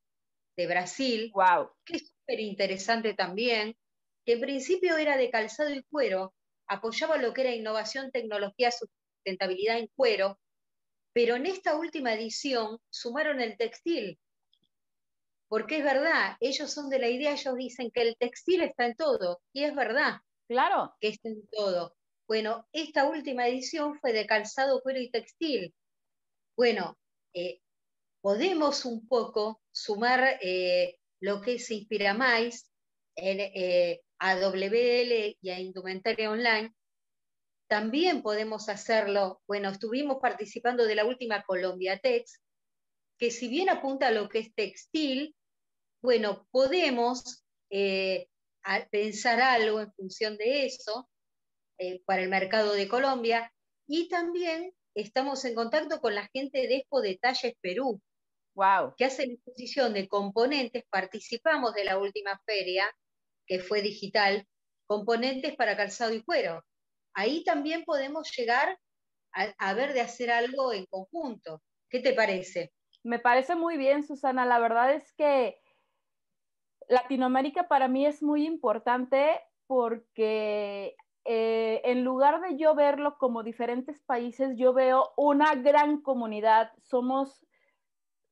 de Brasil, wow. que es súper interesante también, que en principio era de calzado y cuero, apoyaba lo que era innovación, tecnología, sustentabilidad en cuero, pero en esta última edición sumaron el textil, porque es verdad, ellos son de la idea, ellos dicen que el textil está en todo, y es verdad. Claro. Que está en todo. Bueno, esta última edición fue de calzado, cuero y textil. Bueno, eh, podemos un poco sumar eh, lo que se Inspira Mais eh, a WL y a Indumentaria Online. También podemos hacerlo, bueno, estuvimos participando de la última Colombia Tex, que si bien apunta a lo que es textil, bueno, podemos pensar algo en función de eso eh, para el mercado de Colombia y también estamos en contacto con la gente de Expo Detalles Perú, wow. que hace la exposición de componentes, participamos de la última feria, que fue digital, componentes para calzado y cuero. Ahí también podemos llegar a, ver de hacer algo en conjunto. ¿Qué te parece? Me parece muy bien, Susana. La verdad es que Latinoamérica para mí es muy importante porque eh, en lugar de yo verlo como diferentes países, yo veo una gran comunidad. Somos,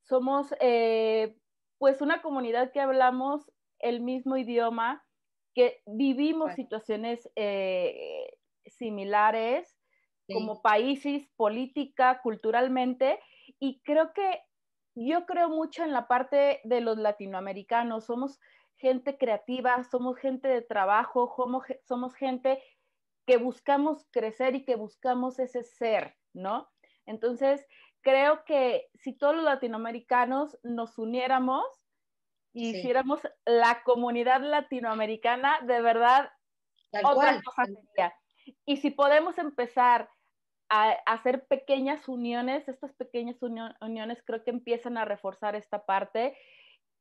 somos eh, pues una comunidad que hablamos el mismo idioma, que vivimos situaciones eh, similares como países, política, culturalmente, y creo que yo creo mucho en la parte de los latinoamericanos. Somos gente creativa, somos gente de trabajo, somos gente que buscamos crecer y que buscamos ese ser, ¿no? Entonces, creo que si todos los latinoamericanos nos uniéramos y hiciéramos la comunidad latinoamericana, de verdad, otra cosa sería. Y si podemos empezar a, hacer pequeñas uniones, estas pequeñas uniones creo que empiezan a reforzar esta parte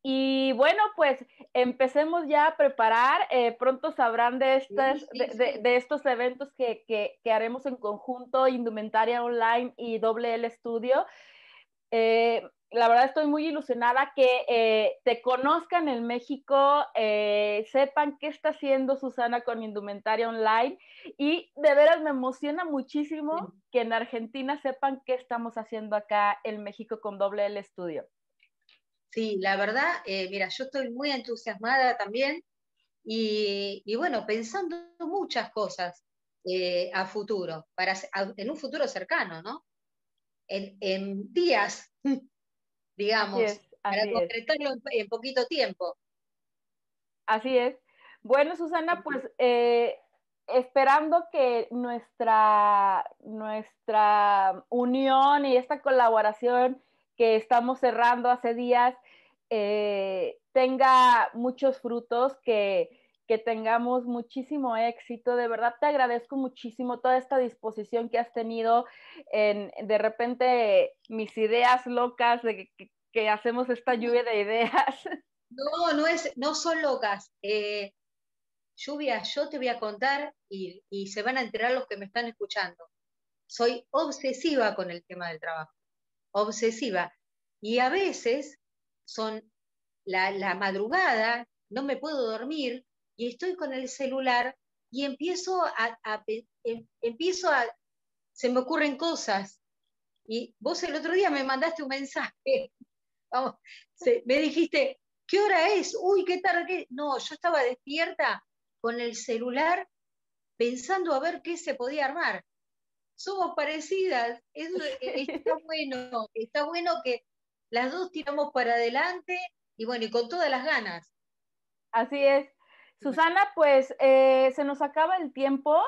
y bueno, pues empecemos ya a preparar. Eh, pronto sabrán de, estas, de, estos eventos que, que, haremos en conjunto, Indumentaria Online y WL Studio. Eh, la verdad estoy muy ilusionada que eh, te conozcan en México, sepan qué está haciendo Susana con Indumentaria Online y de veras me emociona muchísimo que en Argentina sepan qué estamos haciendo acá en México con Doble L Studio. Sí, la verdad, eh, mira, yo estoy muy entusiasmada también y, bueno, pensando muchas cosas a futuro, para, en un futuro cercano, ¿no? En, en días digamos, para concretarlo en, poquito tiempo. Así es. Bueno, Susana, pues eh, esperando que nuestra, nuestra unión y esta colaboración que estamos cerrando hace días eh, tenga muchos frutos, que, que tengamos muchísimo éxito. De verdad te agradezco muchísimo toda esta disposición que has tenido en de repente mis ideas locas de que, hacemos esta lluvia de ideas. No, no, es, no son locas. Eh, lluvia, yo te voy a contar y, se van a enterar los que me están escuchando. Soy obsesiva con el tema del trabajo, obsesiva. Y a veces son la, la madrugada, no me puedo dormir y estoy con el celular y empiezo a, em, empiezo a, se me ocurren cosas. Y vos el otro día me mandaste un mensaje, vamos, me dijiste, ¿qué hora es? Uy, qué tarde. No, yo estaba despierta con el celular pensando a ver qué se podía armar. Somos parecidas, está bueno, está bueno que las dos tiramos para adelante y bueno, y con todas las ganas. Así es. Susana, pues eh, se nos acaba el tiempo.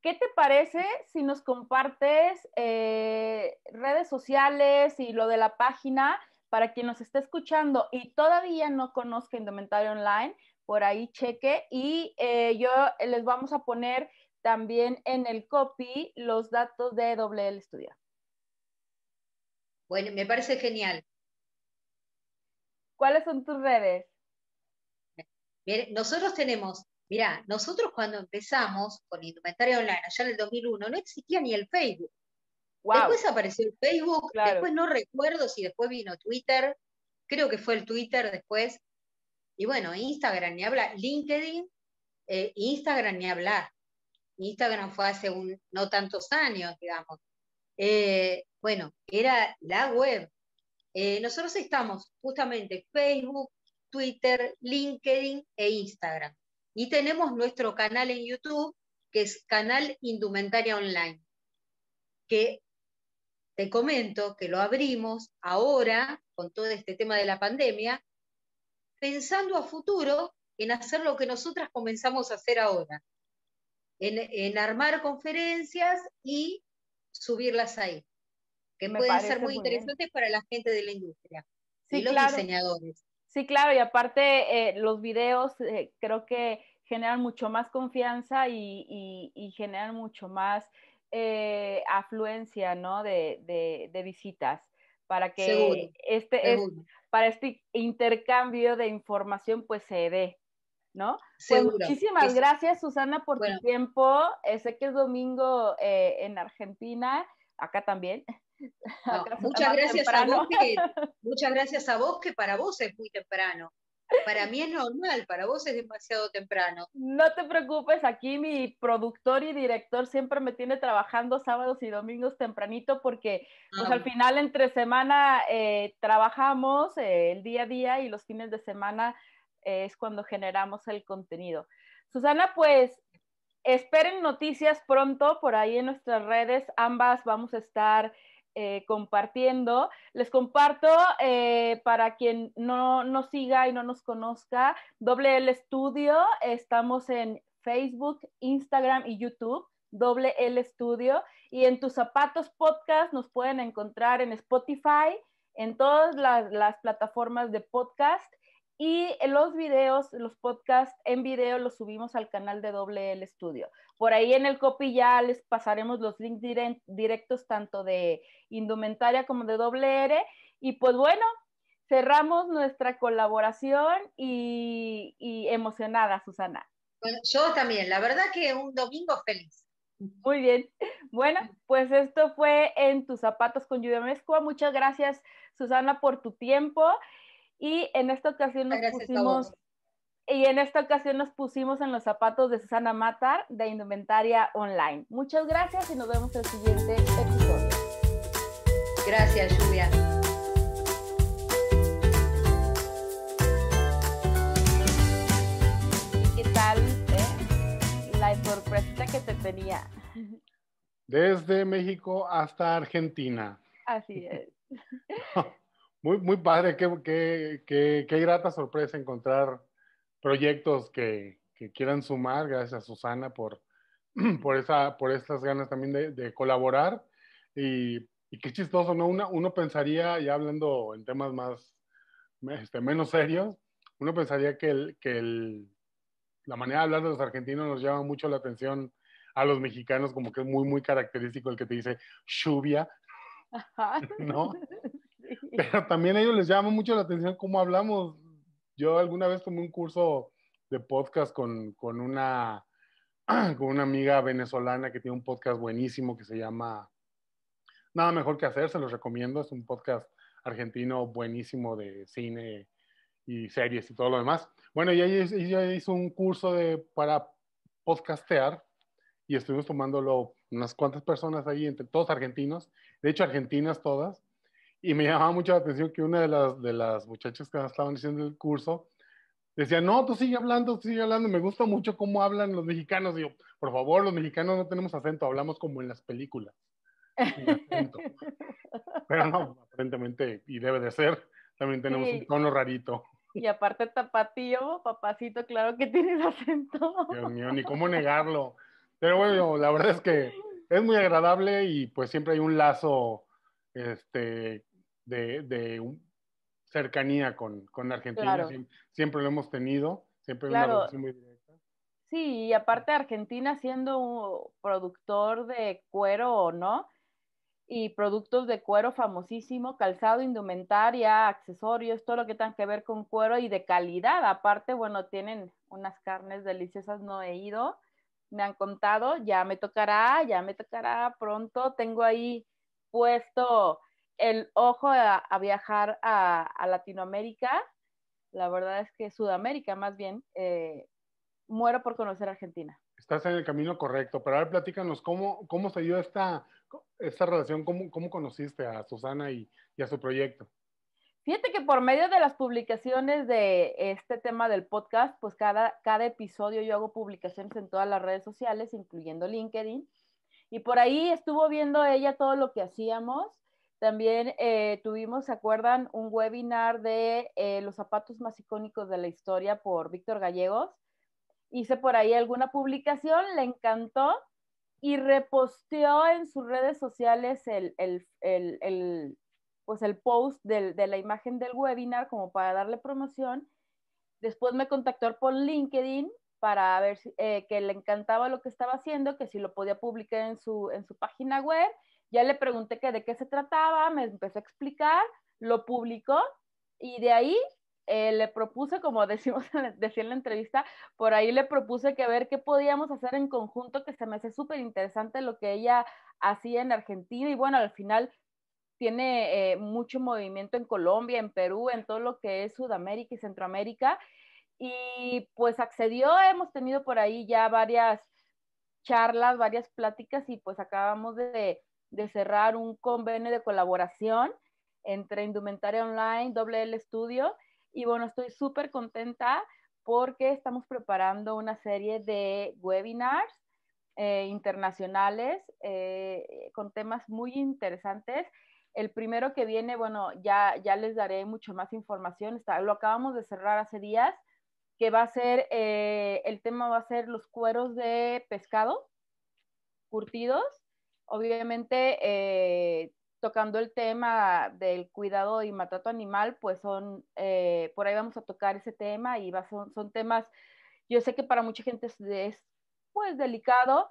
¿Qué te parece si nos compartes eh, redes sociales y lo de la página para quien nos esté escuchando y todavía no conozca Indumentaria Online? Por ahí cheque y eh, yo les vamos a poner también en el copy los datos de WL Studio. Bueno, me parece genial. ¿Cuáles son tus redes? nosotros tenemos, mira, nosotros cuando empezamos con Indumentaria Online, allá en el 2001, no existía ni el Facebook. Después apareció el Facebook, después no recuerdo si después vino Twitter, creo que fue el Twitter después. Y bueno, Instagram ni habla, LinkedIn, eh, Instagram ni hablar. Instagram fue hace un, no tantos años, digamos. Eh, bueno, era la web. Eh, nosotros estamos justamente Facebook, Twitter, LinkedIn e Instagram. Y tenemos nuestro canal en YouTube, que es Canal Indumentaria Online, que te comento que lo abrimos ahora, con todo este tema de la pandemia, pensando a futuro en hacer lo que nosotras comenzamos a hacer ahora, en, armar conferencias y subirlas ahí, que pueden ser muy, interesantes para la gente de la industria y los diseñadores. Sí, claro, y aparte eh, los videos eh, creo que generan mucho más confianza y, generan mucho más eh, afluencia, ¿no? De, visitas para que este es, para este intercambio de información pues se dé, ¿no? Pues muchísimas gracias Susana por tu tiempo. sé que es domingo en Argentina, acá también. muchas gracias a vos que, muchas gracias a vos que para vos es muy temprano. Para mí es normal, para vos es demasiado temprano. No te preocupes, aquí mi productor y director siempre me tiene trabajando sábados y domingos tempranito porque pues al final entre semana eh, trabajamos eh, el día a día y los fines de semana eh, es cuando generamos el contenido. Susana, pues esperen noticias pronto por ahí en nuestras redes, ambas vamos a estar eh, compartiendo. Les comparto eh, para quien no nos siga y no nos conozca, Doble L Studio, estamos en Facebook, Instagram y YouTube. Doble L Studio y en tus zapatos podcast nos pueden encontrar en Spotify, en todas las, las plataformas de podcast y los videos, los podcasts en video los subimos al canal de Doble L Studio. Por ahí en el copy ya les pasaremos los links directos tanto de indumentaria como de Doble R. Y pues bueno, cerramos nuestra colaboración y, emocionada, Susana. yo también, la verdad que un domingo feliz. Muy bien. Bueno, pues esto fue en tus zapatos con lluvia mezcua. Muchas gracias, Susana, por tu tiempo. Y en esta ocasión nos pusimos y en esta ocasión nos pusimos en los zapatos de Susana Matar de Indumentaria Online. Muchas gracias y nos vemos en el siguiente episodio. Gracias, Lluvia. ¿Y qué tal eh? la sorpresa que te tenía? Desde México hasta Argentina. Así es. Muy, muy padre, qué, qué, qué, qué grata sorpresa encontrar proyectos que, que, quieran sumar. Gracias a Susana por, por, esa, por estas ganas también de, de colaborar. Y, y, qué chistoso, ¿no? Uno, uno pensaría, ya hablando en temas más, este, menos serios, uno pensaría que, el, que el, la manera de hablar de los argentinos nos llama mucho la atención a los mexicanos, como que es muy, muy característico el que te dice lluvia, ¿no? Pero también a ellos les llama mucho la atención cómo hablamos. Yo alguna vez tomé un curso de podcast con, con, una, con una amiga venezolana que tiene un podcast buenísimo que se llama Nada Mejor que Hacer, se los recomiendo. Es un podcast argentino buenísimo de cine y series y todo lo demás. Bueno, y ella, hizo un curso de, para podcastear y estuvimos tomándolo unas cuantas personas ahí, entre todos argentinos, de hecho argentinas todas, y me llamaba mucho la atención que una de las, de las muchachas que estaban haciendo el curso decía, no, tú sigue hablando, tú sigue hablando, me gusta mucho cómo hablan los mexicanos. Y yo, por favor, los mexicanos no tenemos acento, hablamos como en las películas. Pero no, aparentemente, y debe de ser, también tenemos sí. un tono rarito. Y aparte tapatío, papacito, claro que tienes acento. Dios mío, ni cómo negarlo. Pero bueno, la verdad es que es muy agradable y pues siempre hay un lazo este, de, de cercanía con, con Argentina. Claro. Siempre, siempre, lo hemos tenido, siempre claro. una relación muy directa. Sí, y aparte Argentina siendo un productor de cuero, ¿no? Y productos de cuero famosísimo, calzado, indumentaria, accesorios, todo lo que tenga que ver con cuero y de calidad. Aparte, bueno, tienen unas carnes deliciosas, no he ido, me han contado, ya me tocará, ya me tocará pronto. Tengo ahí puesto el ojo a, a viajar a, a, Latinoamérica. La verdad es que Sudamérica, más bien, eh, muero por conocer Argentina. Estás en el camino correcto, pero ahora platícanos cómo, cómo se dio esta, esta relación, cómo, cómo conociste a Susana y, y a su proyecto. Fíjate que por medio de las publicaciones de este tema del podcast, pues cada, cada episodio yo hago publicaciones en todas las redes sociales, incluyendo LinkedIn. Y por ahí estuvo viendo ella todo lo que hacíamos. También eh, tuvimos, ¿se acuerdan? Un webinar de eh, los zapatos más icónicos de la historia por Víctor Gallegos. Hice por ahí alguna publicación, le encantó y reposteó en sus redes sociales el, el, el, pues el post de, de, la imagen del webinar como para darle promoción. Después me contactó por LinkedIn para ver si, eh, que le encantaba lo que estaba haciendo, que si lo podía publicar en su, en su página web. Ya le pregunté que de qué se trataba, me empezó a explicar, lo publicó y de ahí eh, le propuse, como decimos, decía en la entrevista, por ahí le propuse que ver qué podíamos hacer en conjunto, que se me hace súper interesante lo que ella hacía en Argentina y bueno, al final tiene eh, mucho movimiento en Colombia, en Perú, en todo lo que es Sudamérica y Centroamérica. Y pues accedió, hemos tenido por ahí ya varias charlas, varias pláticas y pues acabamos de, de cerrar un convenio de colaboración entre Indumentaria Online, WL Studio. Y bueno, estoy súper contenta porque estamos preparando una serie de webinars eh, internacionales eh, con temas muy interesantes el primero que viene, bueno, ya, ya les daré mucho más información. Está, lo acabamos de cerrar hace días, que va a ser, eh, el tema va a ser los cueros de pescado curtidos. Obviamente, eh, tocando el tema del cuidado y maltrato animal, pues son, eh, por ahí vamos a tocar ese tema y son, son temas, yo sé que para mucha gente es, es pues delicado,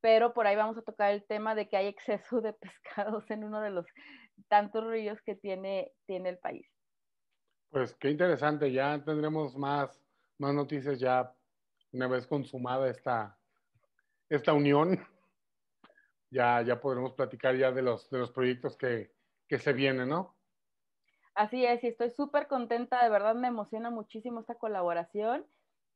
pero por ahí vamos a tocar el tema de que hay exceso de pescados en uno de los tantos ríos que tiene, tiene el país. Pues qué interesante, ya tendremos más, más noticias ya una vez consumada esta, esta unión. Ya, ya podremos platicar ya de los, de los proyectos que, que se vienen, ¿no? Así es, y estoy súper contenta, de verdad me emociona muchísimo esta colaboración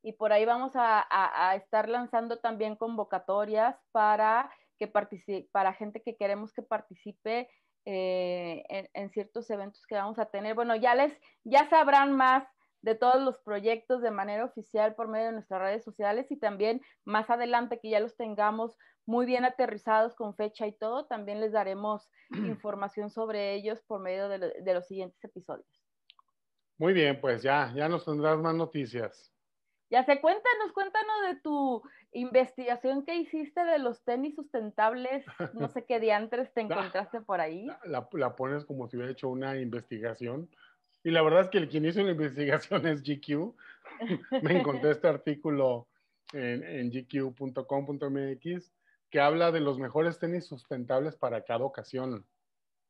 y por ahí vamos a, a, estar lanzando también convocatorias para que participe, para gente que queremos que participe eh, en, en, ciertos eventos que vamos a tener. Bueno, ya les, ya sabrán más de todos los proyectos de manera oficial por medio de nuestras redes sociales y también más adelante que ya los tengamos muy bien aterrizados con fecha y todo, también les daremos información sobre ellos por medio de, de, los siguientes episodios. Muy bien, pues ya, ya nos tendrás más noticias. Ya sé, cuéntanos, cuéntanos de tu investigación que hiciste de los tenis sustentables, no sé qué diantres te encontraste por ahí. La, la, pones como si hubiera hecho una investigación. Y la verdad es que el quien hizo la investigación es GQ. Me encontré este artículo en, en gq.com.mx que habla de los mejores tenis sustentables para cada ocasión.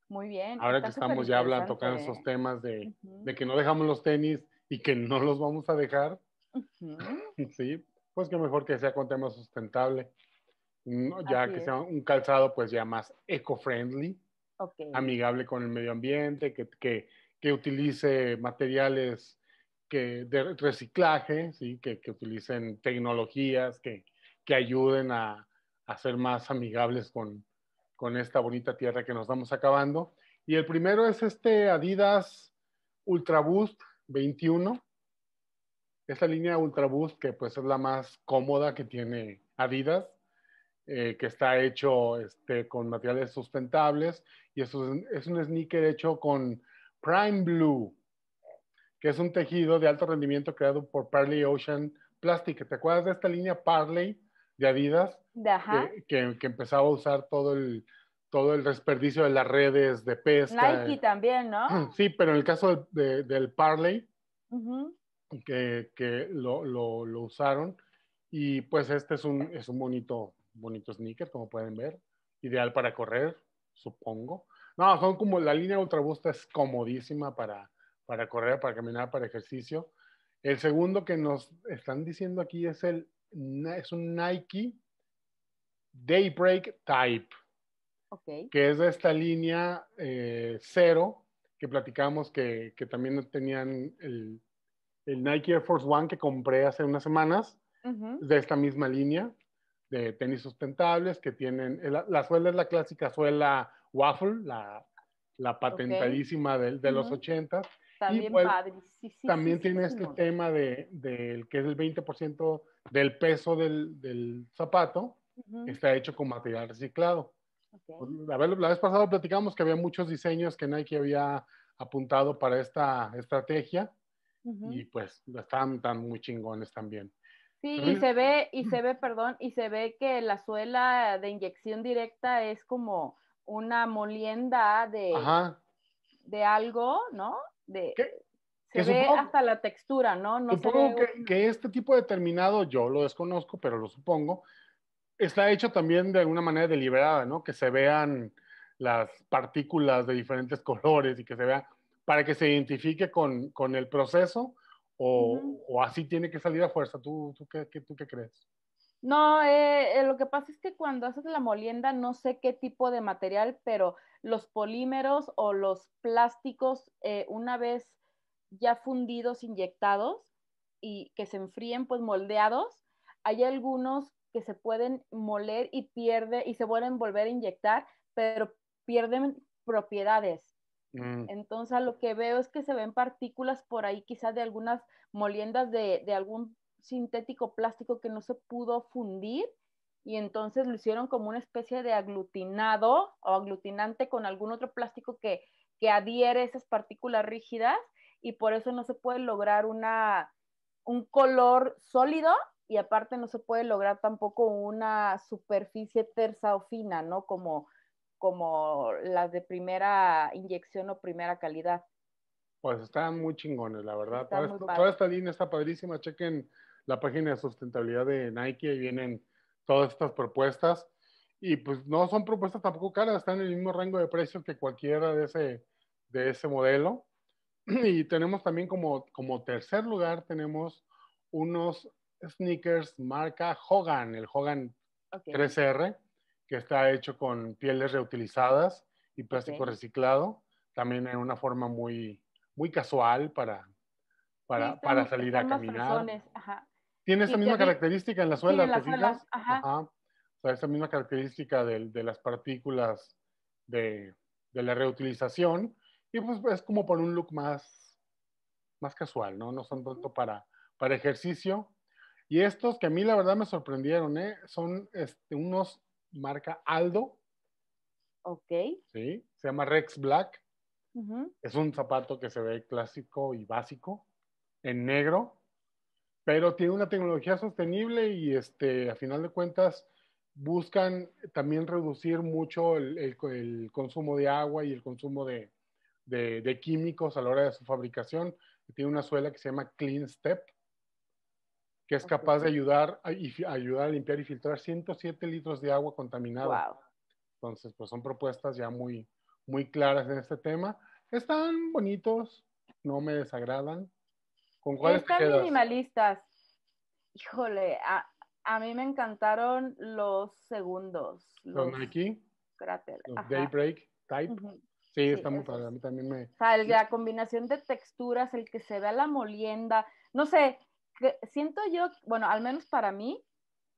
Muy bien. Ahora que estamos ya hablando, tocando esos temas de, de, que no dejamos los tenis y que no los vamos a dejar, sí, pues que mejor que sea con temas sustentable. Ya que sea un calzado pues ya más eco-friendly, amigable con el medio ambiente, que, que, que utilice materiales de reciclaje, ¿sí? que, utilicen tecnologías que, que ayuden a, a ser más amigables con, con esta bonita tierra que nos vamos acabando. Y el primero es este Adidas Ultra Boost 21. Esta línea Ultra Boost que pues es la más cómoda que tiene Adidas, eh, que está hecho este, con materiales sustentables y eso es, es un sneaker hecho con Prime Blue, que es un tejido de alto rendimiento creado por Parley Ocean Plastic. ¿Te acuerdas de esta línea Parley de Adidas? Que, que, empezaba a usar todo el, todo el desperdicio de las redes de pesca. Nike también, ¿no? Sí, pero en el caso de, del Parley, que, que lo, lo, lo, usaron, y pues este es un, es un bonito, bonito sneaker, como pueden ver, ideal para correr, supongo. No, son como la línea Ultra Boost es comodísima para, para correr, para caminar, para ejercicio. El segundo que nos están diciendo aquí es el es un Nike Daybreak Type, que es de esta línea eh, cero que platicamos que, que también tenían el, el, Nike Air Force One que compré hace unas semanas, de esta misma línea de tenis sustentables que tienen, la, suela es la clásica suela waffle, la, la patentadísima de, de los 80. También, y, pues, también tiene este tema de, de, que es el 20% del peso del, del zapato, está hecho con material reciclado. La, vez, la, vez, pasada platicamos que había muchos diseños que Nike había apuntado para esta estrategia y pues están tan muy chingones también. Sí, y se ve, y se ve, perdón, y se ve que la suela de inyección directa es como una molienda de, de algo, ¿no? De, se ve hasta la textura, ¿no? no supongo que, que, este tipo de terminado, yo lo desconozco, pero lo supongo, está hecho también de alguna manera deliberada, ¿no? Que se vean las partículas de diferentes colores y que se vea para que se identifique con, con el proceso o, o, así tiene que salir a fuerza. ¿Tú, tú, qué, qué, tú qué crees? No, eh, eh, lo que pasa es que cuando haces la molienda, no sé qué tipo de material, pero los polímeros o los plásticos, eh, una vez ya fundidos, inyectados y que se enfríen, pues moldeados, hay algunos que se pueden moler y pierde y se pueden volver a inyectar, pero pierden propiedades. Mm. Entonces, lo que veo es que se ven partículas por ahí, quizás de algunas moliendas de, de algún sintético plástico que no se pudo fundir y entonces lo hicieron como una especie de aglutinado o aglutinante con algún otro plástico que, que adhiere esas partículas rígidas y por eso no se puede lograr una, un color sólido y aparte no se puede lograr tampoco una superficie tersa o fina, ¿no? Como, como las de primera inyección o primera calidad. Pues están muy chingones, la verdad. Toda, esta línea está padrísima. Chequen la página de sustentabilidad de Nike y vienen todas estas propuestas. Y pues no son propuestas tampoco caras, están en el mismo rango de precios que cualquiera de ese, de ese modelo. Y tenemos también como, como tercer lugar, tenemos unos sneakers marca Hogan, el Hogan 3R, que está hecho con pieles reutilizadas y plástico reciclado, también en una forma muy, muy casual para, para, para salir a caminar. Tiene esa misma característica en la suela, ¿te fijas? Ajá. O sea, esa misma característica de, de las partículas de, de, la reutilización. Y pues es como por un look más, más casual, ¿no? No son tanto para, para ejercicio. Y estos que a mí la verdad me sorprendieron, ¿eh? Son este, unos marca Aldo. Ok. Sí, se llama Rex Black. Es un zapato que se ve clásico y básico, en negro, pero tiene una tecnología sostenible y este, a final de cuentas buscan también reducir mucho el, consumo de agua y el consumo de, de, químicos a la hora de su fabricación. Tiene una suela que se llama Clean Step, que es capaz de ayudar a, ayudar a limpiar y filtrar 107 litros de agua contaminada. Entonces, pues son propuestas ya muy, muy claras en este tema. Están bonitos, no me desagradan. ¿Con cuáles Están minimalistas. Híjole, a, a, mí me encantaron los segundos. Los, Nike. Los Daybreak Type. Sí, está muy padre. A mí también me. O sea, la combinación de texturas, el que se vea la molienda. No sé, siento yo, bueno, al menos para mí,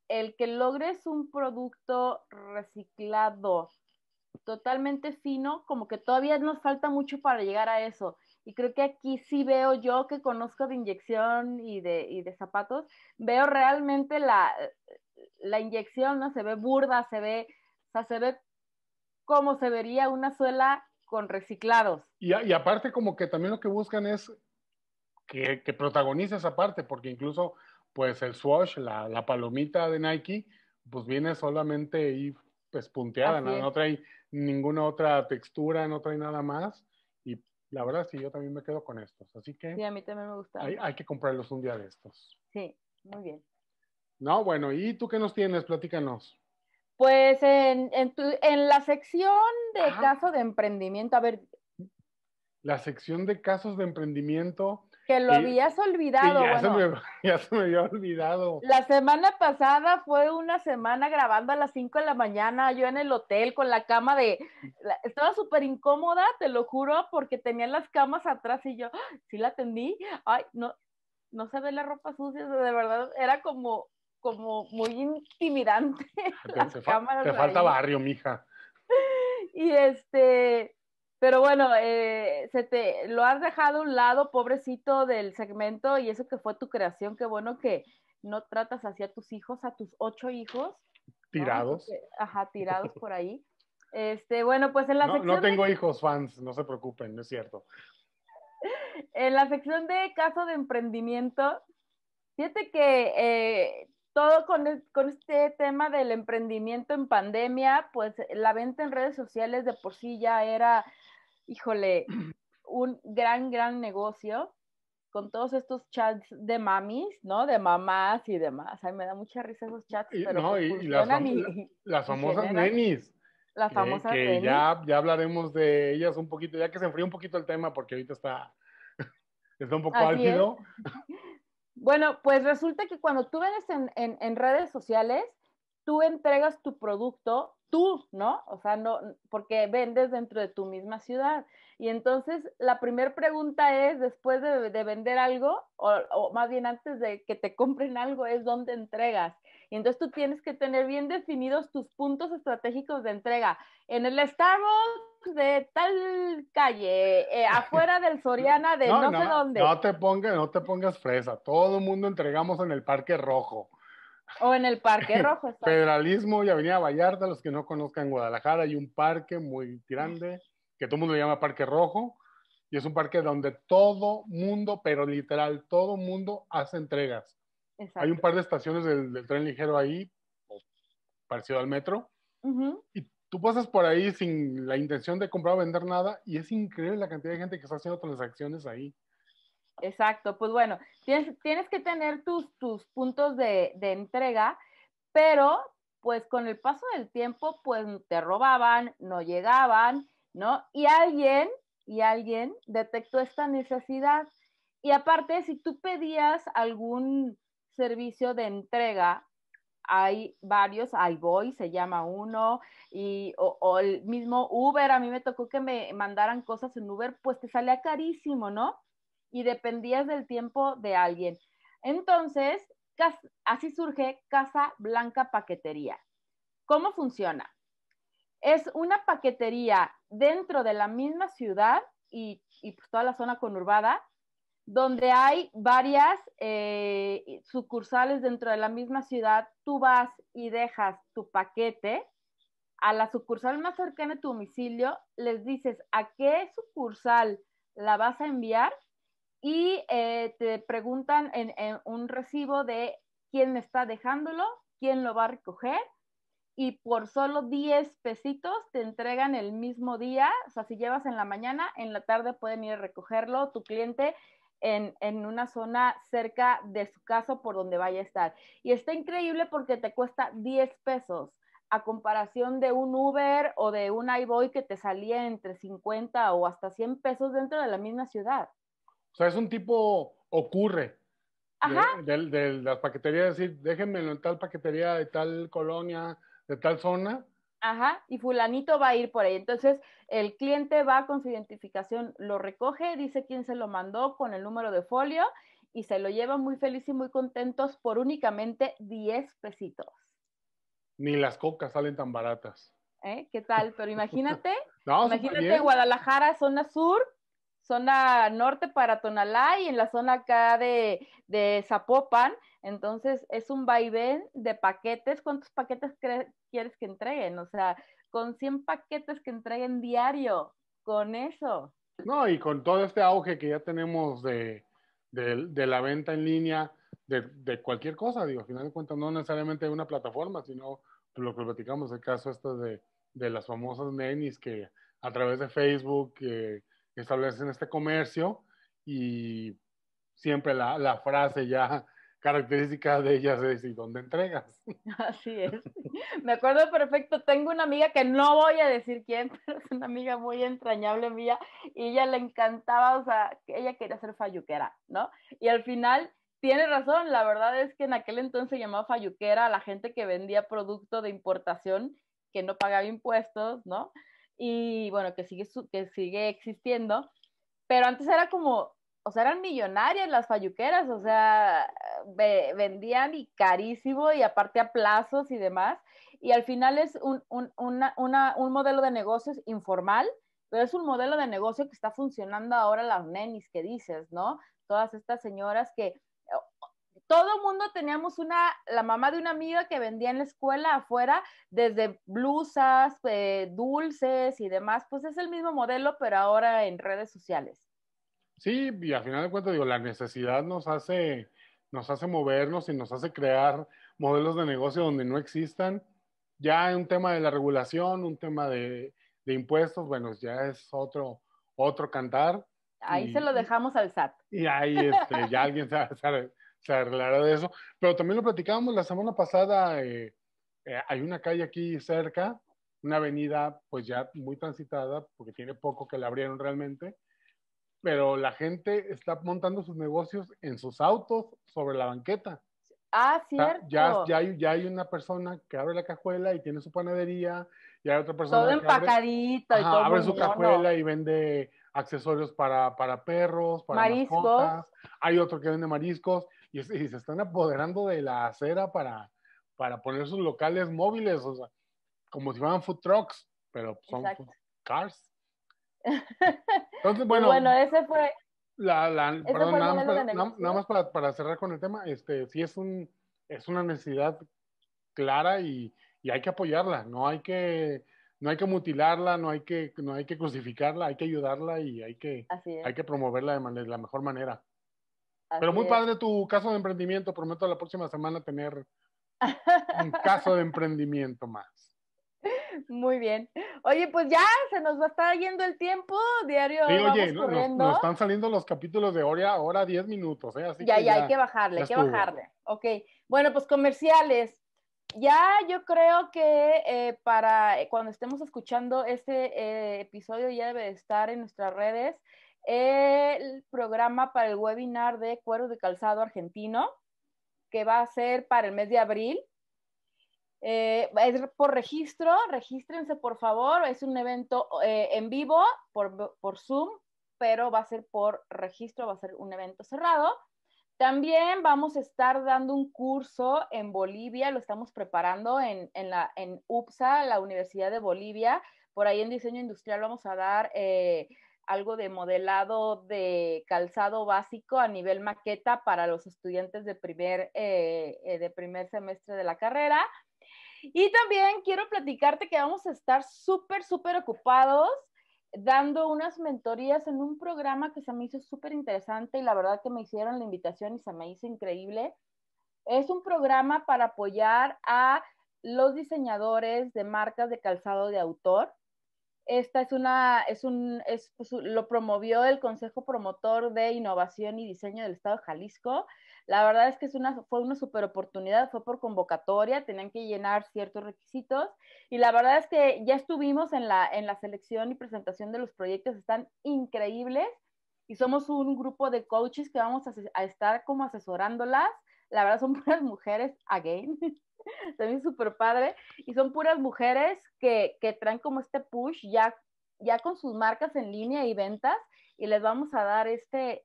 el que logres un producto reciclado totalmente fino, como que todavía nos falta mucho para llegar a eso. Y creo que aquí sí veo yo que conozco de inyección y de, y de zapatos, veo realmente la, la inyección, ¿no? Se ve burda, se ve, o sea, se ve como se vería una suela con reciclados. Y, y aparte como que también lo que buscan es que, que protagonice esa parte, porque incluso pues el swatch, la, la, palomita de Nike, pues viene solamente ahí pues punteada, ¿no? no, trae ninguna otra textura, no trae nada más. La verdad sí, yo también me quedo con estos. Así que... Sí, a mí también me gusta. Hay, hay que comprarlos un día de estos. Sí, muy bien. No, bueno, ¿y tú qué nos tienes? Platícanos. Pues en, en, tu, en la sección de caso de emprendimiento, a ver. La sección de casos de emprendimiento, que lo habías olvidado. ya, se me, ya, se me, había olvidado. La semana pasada fue una semana grabando a las 5 de la mañana, yo en el hotel con la cama de... estaba súper incómoda, te lo juro, porque tenía las camas atrás y yo, ¡Ah! sí la atendí. Ay, no, no se ve la ropa sucia, de verdad, era como, como muy intimidante. Te, te falta barrio, mija. Y este, pero bueno, eh, se te lo has dejado a un lado, pobrecito del segmento, y eso que fue tu creación, qué bueno que no tratas así a tus hijos, a tus ocho hijos. Tirados. ajá, tirados por ahí. Este, bueno, pues en la no, sección. No tengo hijos fans, no se preocupen, no es cierto. En la sección de caso de emprendimiento, fíjate que eh, todo con, con, este tema del emprendimiento en pandemia, pues la venta en redes sociales de por sí ya era híjole, un gran, gran negocio con todos estos chats de mamis, ¿no? De mamás y demás. Ay, me da mucha risa esos chats. pero no, y, las, las, famosas nenis. Las famosas que Ya, ya hablaremos de ellas un poquito, ya que se enfría un poquito el tema, porque ahorita está, está un poco álgido. Bueno, pues resulta que cuando tú vendes en, en, en redes sociales, tú entregas tu producto tú, ¿no? O sea, no, porque vendes dentro de tu misma ciudad. Y entonces la primera pregunta es, después de, vender algo, o, más bien antes de que te compren algo, es dónde entregas. Y entonces tú tienes que tener bien definidos tus puntos estratégicos de entrega. En el Starbucks de tal calle, eh, afuera del Soriana de no, sé dónde. No te pongas, no te pongas fresa. Todo el mundo entregamos en el Parque Rojo. O en el Parque Rojo. Federalismo y Avenida Vallarta, los que no conozcan Guadalajara, hay un parque muy grande que todo el mundo le llama Parque Rojo y es un parque donde todo mundo, pero literal, todo mundo hace entregas. Hay un par de estaciones del, tren ligero ahí, parecido al metro, y tú pasas por ahí sin la intención de comprar o vender nada y es increíble la cantidad de gente que está haciendo transacciones ahí. Exacto, pues bueno, tienes, tienes que tener tus, tus puntos de, de, entrega, pero pues con el paso del tiempo, pues te robaban, no llegaban, ¿no? Y alguien, y alguien detectó esta necesidad. Y aparte, si tú pedías algún servicio de entrega hay varios, iBoy se llama uno, y, o, el mismo Uber, a mí me tocó que me mandaran cosas en Uber, pues te salía carísimo, ¿no? Y dependías del tiempo de alguien. Entonces, así surge Casa Blanca Paquetería. ¿Cómo funciona? Es una paquetería dentro de la misma ciudad y, pues toda la zona conurbada, donde hay varias eh, sucursales dentro de la misma ciudad. Tú vas y dejas tu paquete a la sucursal más cercana a tu domicilio, les dices a qué sucursal la vas a enviar y eh, te preguntan en, un recibo de quién está dejándolo, quién lo va a recoger y por solo 10 pesitos te entregan el mismo día, o sea, si llevas en la mañana, en la tarde pueden ir a recogerlo tu cliente en, en, una zona cerca de su casa por donde vaya a estar. Y está increíble porque te cuesta 10 pesos a comparación de un Uber o de un iBoy que te salía entre 50 o hasta 100 pesos dentro de la misma ciudad. O sea, es un tipo ocurre. Ajá. De, de, las paqueterías, decir, déjenmelo en tal paquetería de tal colonia, de tal zona. Ajá, y fulanito va a ir por ahí. Entonces, el cliente va con su identificación, lo recoge, dice quién se lo mandó con el número de folio y se lo lleva muy feliz y muy contentos por únicamente 10 pesitos. Ni las cocas salen tan baratas. ¿Eh? ¿Qué tal? Pero imagínate, imagínate Guadalajara, zona sur, zona norte para Tonalá y en la zona acá de, de Zapopan. Entonces es un vaivén de paquetes. ¿Cuántos paquetes quieres que entreguen? O sea, con 100 paquetes que entreguen diario, con eso. No, y con todo este auge que ya tenemos de, de, la venta en línea de, cualquier cosa, digo, al final de cuentas, no necesariamente de una plataforma, sino lo que platicamos, el caso este de, de las famosas nenis que a través de Facebook eh, establecen este comercio y siempre la, la frase ya característica de ellas es ¿y dónde entregas? Así es. Me acuerdo perfecto, tengo una amiga que no voy a decir quién, pero es una amiga muy entrañable mía y ella le encantaba, o sea, ella quería ser falluquera, ¿no? Y al final tiene razón, la verdad es que en aquel entonces llamaba falluquera a la gente que vendía producto de importación que no pagaba impuestos, ¿no? Y bueno, que sigue, que sigue existiendo, pero antes era como, o sea, eran millonarias las falluqueras, o sea, vendían y carísimo y aparte a plazos y demás, y al final es un, un, una, una, un modelo de negocios informal, pero es un modelo de negocio que está funcionando ahora las nenis que dices, ¿no? Todas estas señoras que todo mundo teníamos una, la mamá de una amiga que vendía en la escuela afuera, desde blusas, eh, dulces y demás, pues es el mismo modelo, pero ahora en redes sociales. Sí, y al final de cuentas, digo, la necesidad nos hace, nos hace movernos y nos hace crear modelos de negocio donde no existan. Ya un tema de la regulación, un tema de, impuestos, bueno, ya es otro, otro cantar. Ahí se lo dejamos al SAT. Y ahí este, ya alguien sabe, se arreglará de eso. Pero también lo platicábamos la semana pasada, eh, eh, hay una calle aquí cerca, una avenida pues ya muy transitada, porque tiene poco que la abrieron realmente, pero la gente está montando sus negocios en sus autos sobre la banqueta. Ah, cierto. Ya, ya, hay, ya hay una persona que abre la cajuela y tiene su panadería, y hay otra persona todo empacadito abre, y todo abre su cajuela y vende accesorios para, para perros, para mariscos. Hay otro que vende mariscos y, se están apoderando de la acera para, para poner sus locales móviles, o sea, como si fueran food trucks, pero son food cars. Entonces, bueno. bueno, ese fue. La, la, perdón, nada, más, para, nada, más para, para, cerrar con el tema, este, sí es, un, es una necesidad clara y, y hay que apoyarla, no hay que, no hay que mutilarla, no hay que, no hay que crucificarla, hay que ayudarla y hay que, hay que promoverla de, manera, de la mejor manera. Pero muy padre tu caso de emprendimiento. Prometo la próxima semana tener un caso de emprendimiento más. Muy bien. Oye, pues ya se nos va a estar yendo el tiempo diario. Sí, oye, nos, están saliendo los capítulos de hora, hora 10 minutos, ¿eh? ya, ya, hay que bajarle, hay que bajarle. Ok. Bueno, pues comerciales. Ya yo creo que eh, para eh, cuando estemos escuchando este eh, episodio ya debe estar en nuestras redes el programa para el webinar de cuero de calzado argentino, que va a ser para el mes de abril. Eh, es por registro, regístrense por favor, es un evento eh, en vivo por, por Zoom, pero va a ser por registro, va a ser un evento cerrado. También vamos a estar dando un curso en Bolivia, lo estamos preparando en, en, la, en UPSA, la Universidad de Bolivia. Por ahí en diseño industrial vamos a dar eh, algo de modelado de calzado básico a nivel maqueta para los estudiantes de primer, de primer semestre de la carrera. Y también quiero platicarte que vamos a estar súper, súper ocupados dando unas mentorías en un programa que se me hizo súper interesante y la verdad que me hicieron la invitación y se me hizo increíble. Es un programa para apoyar a los diseñadores de marcas de calzado de autor. Esta es una, es un, es, pues, lo promovió el Consejo Promotor de Innovación y Diseño del Estado de Jalisco. La verdad es que es una, fue una super oportunidad, fue por convocatoria, tenían que llenar ciertos requisitos y la verdad es que ya estuvimos en la, en la selección y presentación de los proyectos, están increíbles y somos un grupo de coaches que vamos a, estar como asesorándolas. La verdad son puras mujeres, again, también súper padre, y son puras mujeres que, que traen como este push ya, ya con sus marcas en línea y ventas y les vamos a dar este,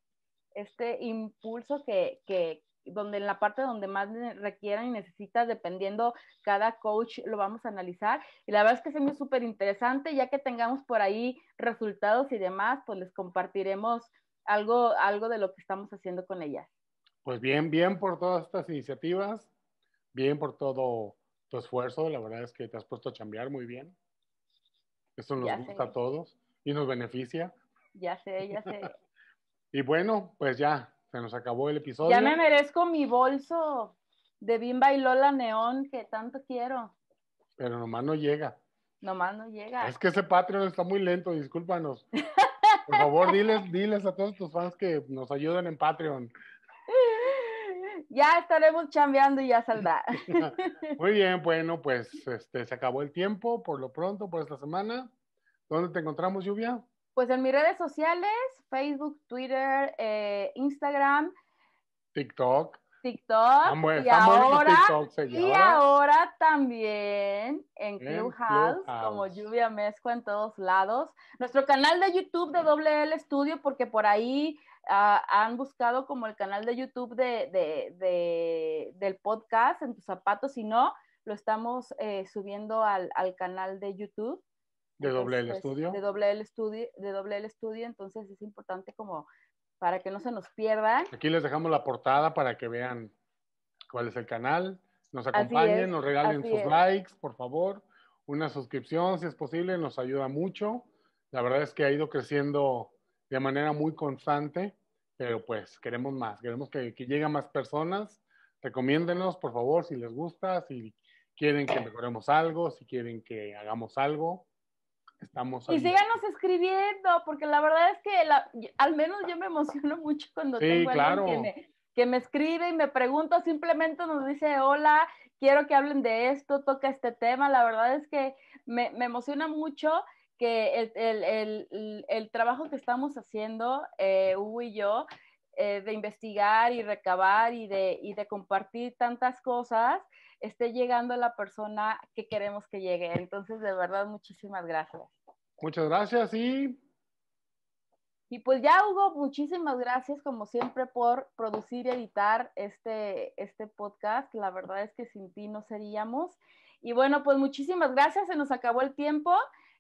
este impulso que, que, donde en la parte donde más requieran y necesitas, dependiendo cada coach, lo vamos a analizar. Y la verdad es que se me súper interesante, ya que tengamos por ahí resultados y demás, pues les compartiremos algo, algo de lo que estamos haciendo con ellas. Pues bien, bien por todas estas iniciativas, bien por todo tu esfuerzo, la verdad es que te has puesto a chambear muy bien. Eso nos gusta a todos y nos beneficia. Ya sé, ya sé. Y bueno, pues ya, se nos acabó el episodio. Ya me merezco mi bolso de Bimba y Lola Neón que tanto quiero. Pero nomás no llega. Nomás no llega. Es que ese Patreon está muy lento, discúlpanos. Por favor, diles, diles a todos tus fans que nos ayuden en Patreon. Ya estaremos chambeando y ya saldrá. Muy bien, bueno, pues este, se acabó el tiempo por lo pronto, por esta semana. ¿Dónde te encontramos, Lluvia? Pues en mis redes sociales, Facebook, Twitter, eh, Instagram. TikTok. TikTok. y, ahora, y ahora también en Clubhouse, como Lluvia Mezco en todos lados. Nuestro canal de YouTube de Doble L Studio, porque por ahí ah, han buscado como el canal de YouTube de, del podcast en tus zapatos. Si no, lo estamos eh, subiendo al, al canal de YouTube. De doble el estudio. De doble el estudio, de doble el estudio, entonces es importante como para que no se nos pierdan. Aquí les dejamos la portada para que vean cuál es el canal, nos acompañen, nos regalen sus likes, por favor, una suscripción si es posible, nos ayuda mucho. La verdad es que ha ido creciendo de manera muy constante, pero pues queremos más, queremos que, que lleguen más personas. Recomiéndenos, por favor, si les gusta, si quieren que mejoremos algo, si quieren que hagamos algo y síganos escribiendo, porque la verdad es que al menos yo me emociono mucho cuando tengo alguien que me, que me escribe y me pregunta, simplemente nos dice, hola, quiero que hablen de esto, toca este tema. La verdad es que me, me emociona mucho que el, el, el, el, trabajo que estamos haciendo, eh, Hugo y yo, eh, de investigar y recabar y de, y de compartir tantas cosas, esté llegando a la persona que queremos que llegue. Entonces, de verdad, muchísimas gracias. Muchas gracias y... Y pues ya, Hugo, muchísimas gracias como siempre por producir y editar este, este podcast. La verdad es que sin ti no seríamos. Y bueno, pues muchísimas gracias. Se nos acabó el tiempo.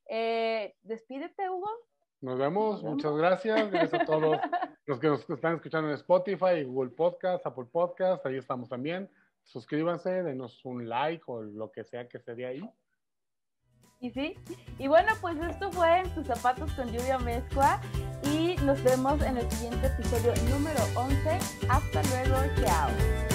Eh, despídete, Hugo. Nos vemos. Muchas gracias. Gracias a todos los que nos están escuchando en Spotify, Google Podcast, Apple Podcast. Ahí estamos también suscríbanse, denos un like o lo que sea que esté de ahí. Y sí, y bueno, pues esto fue en tus zapatos con lluvia mezcua y nos vemos en el siguiente episodio número 11. Hasta luego, chao.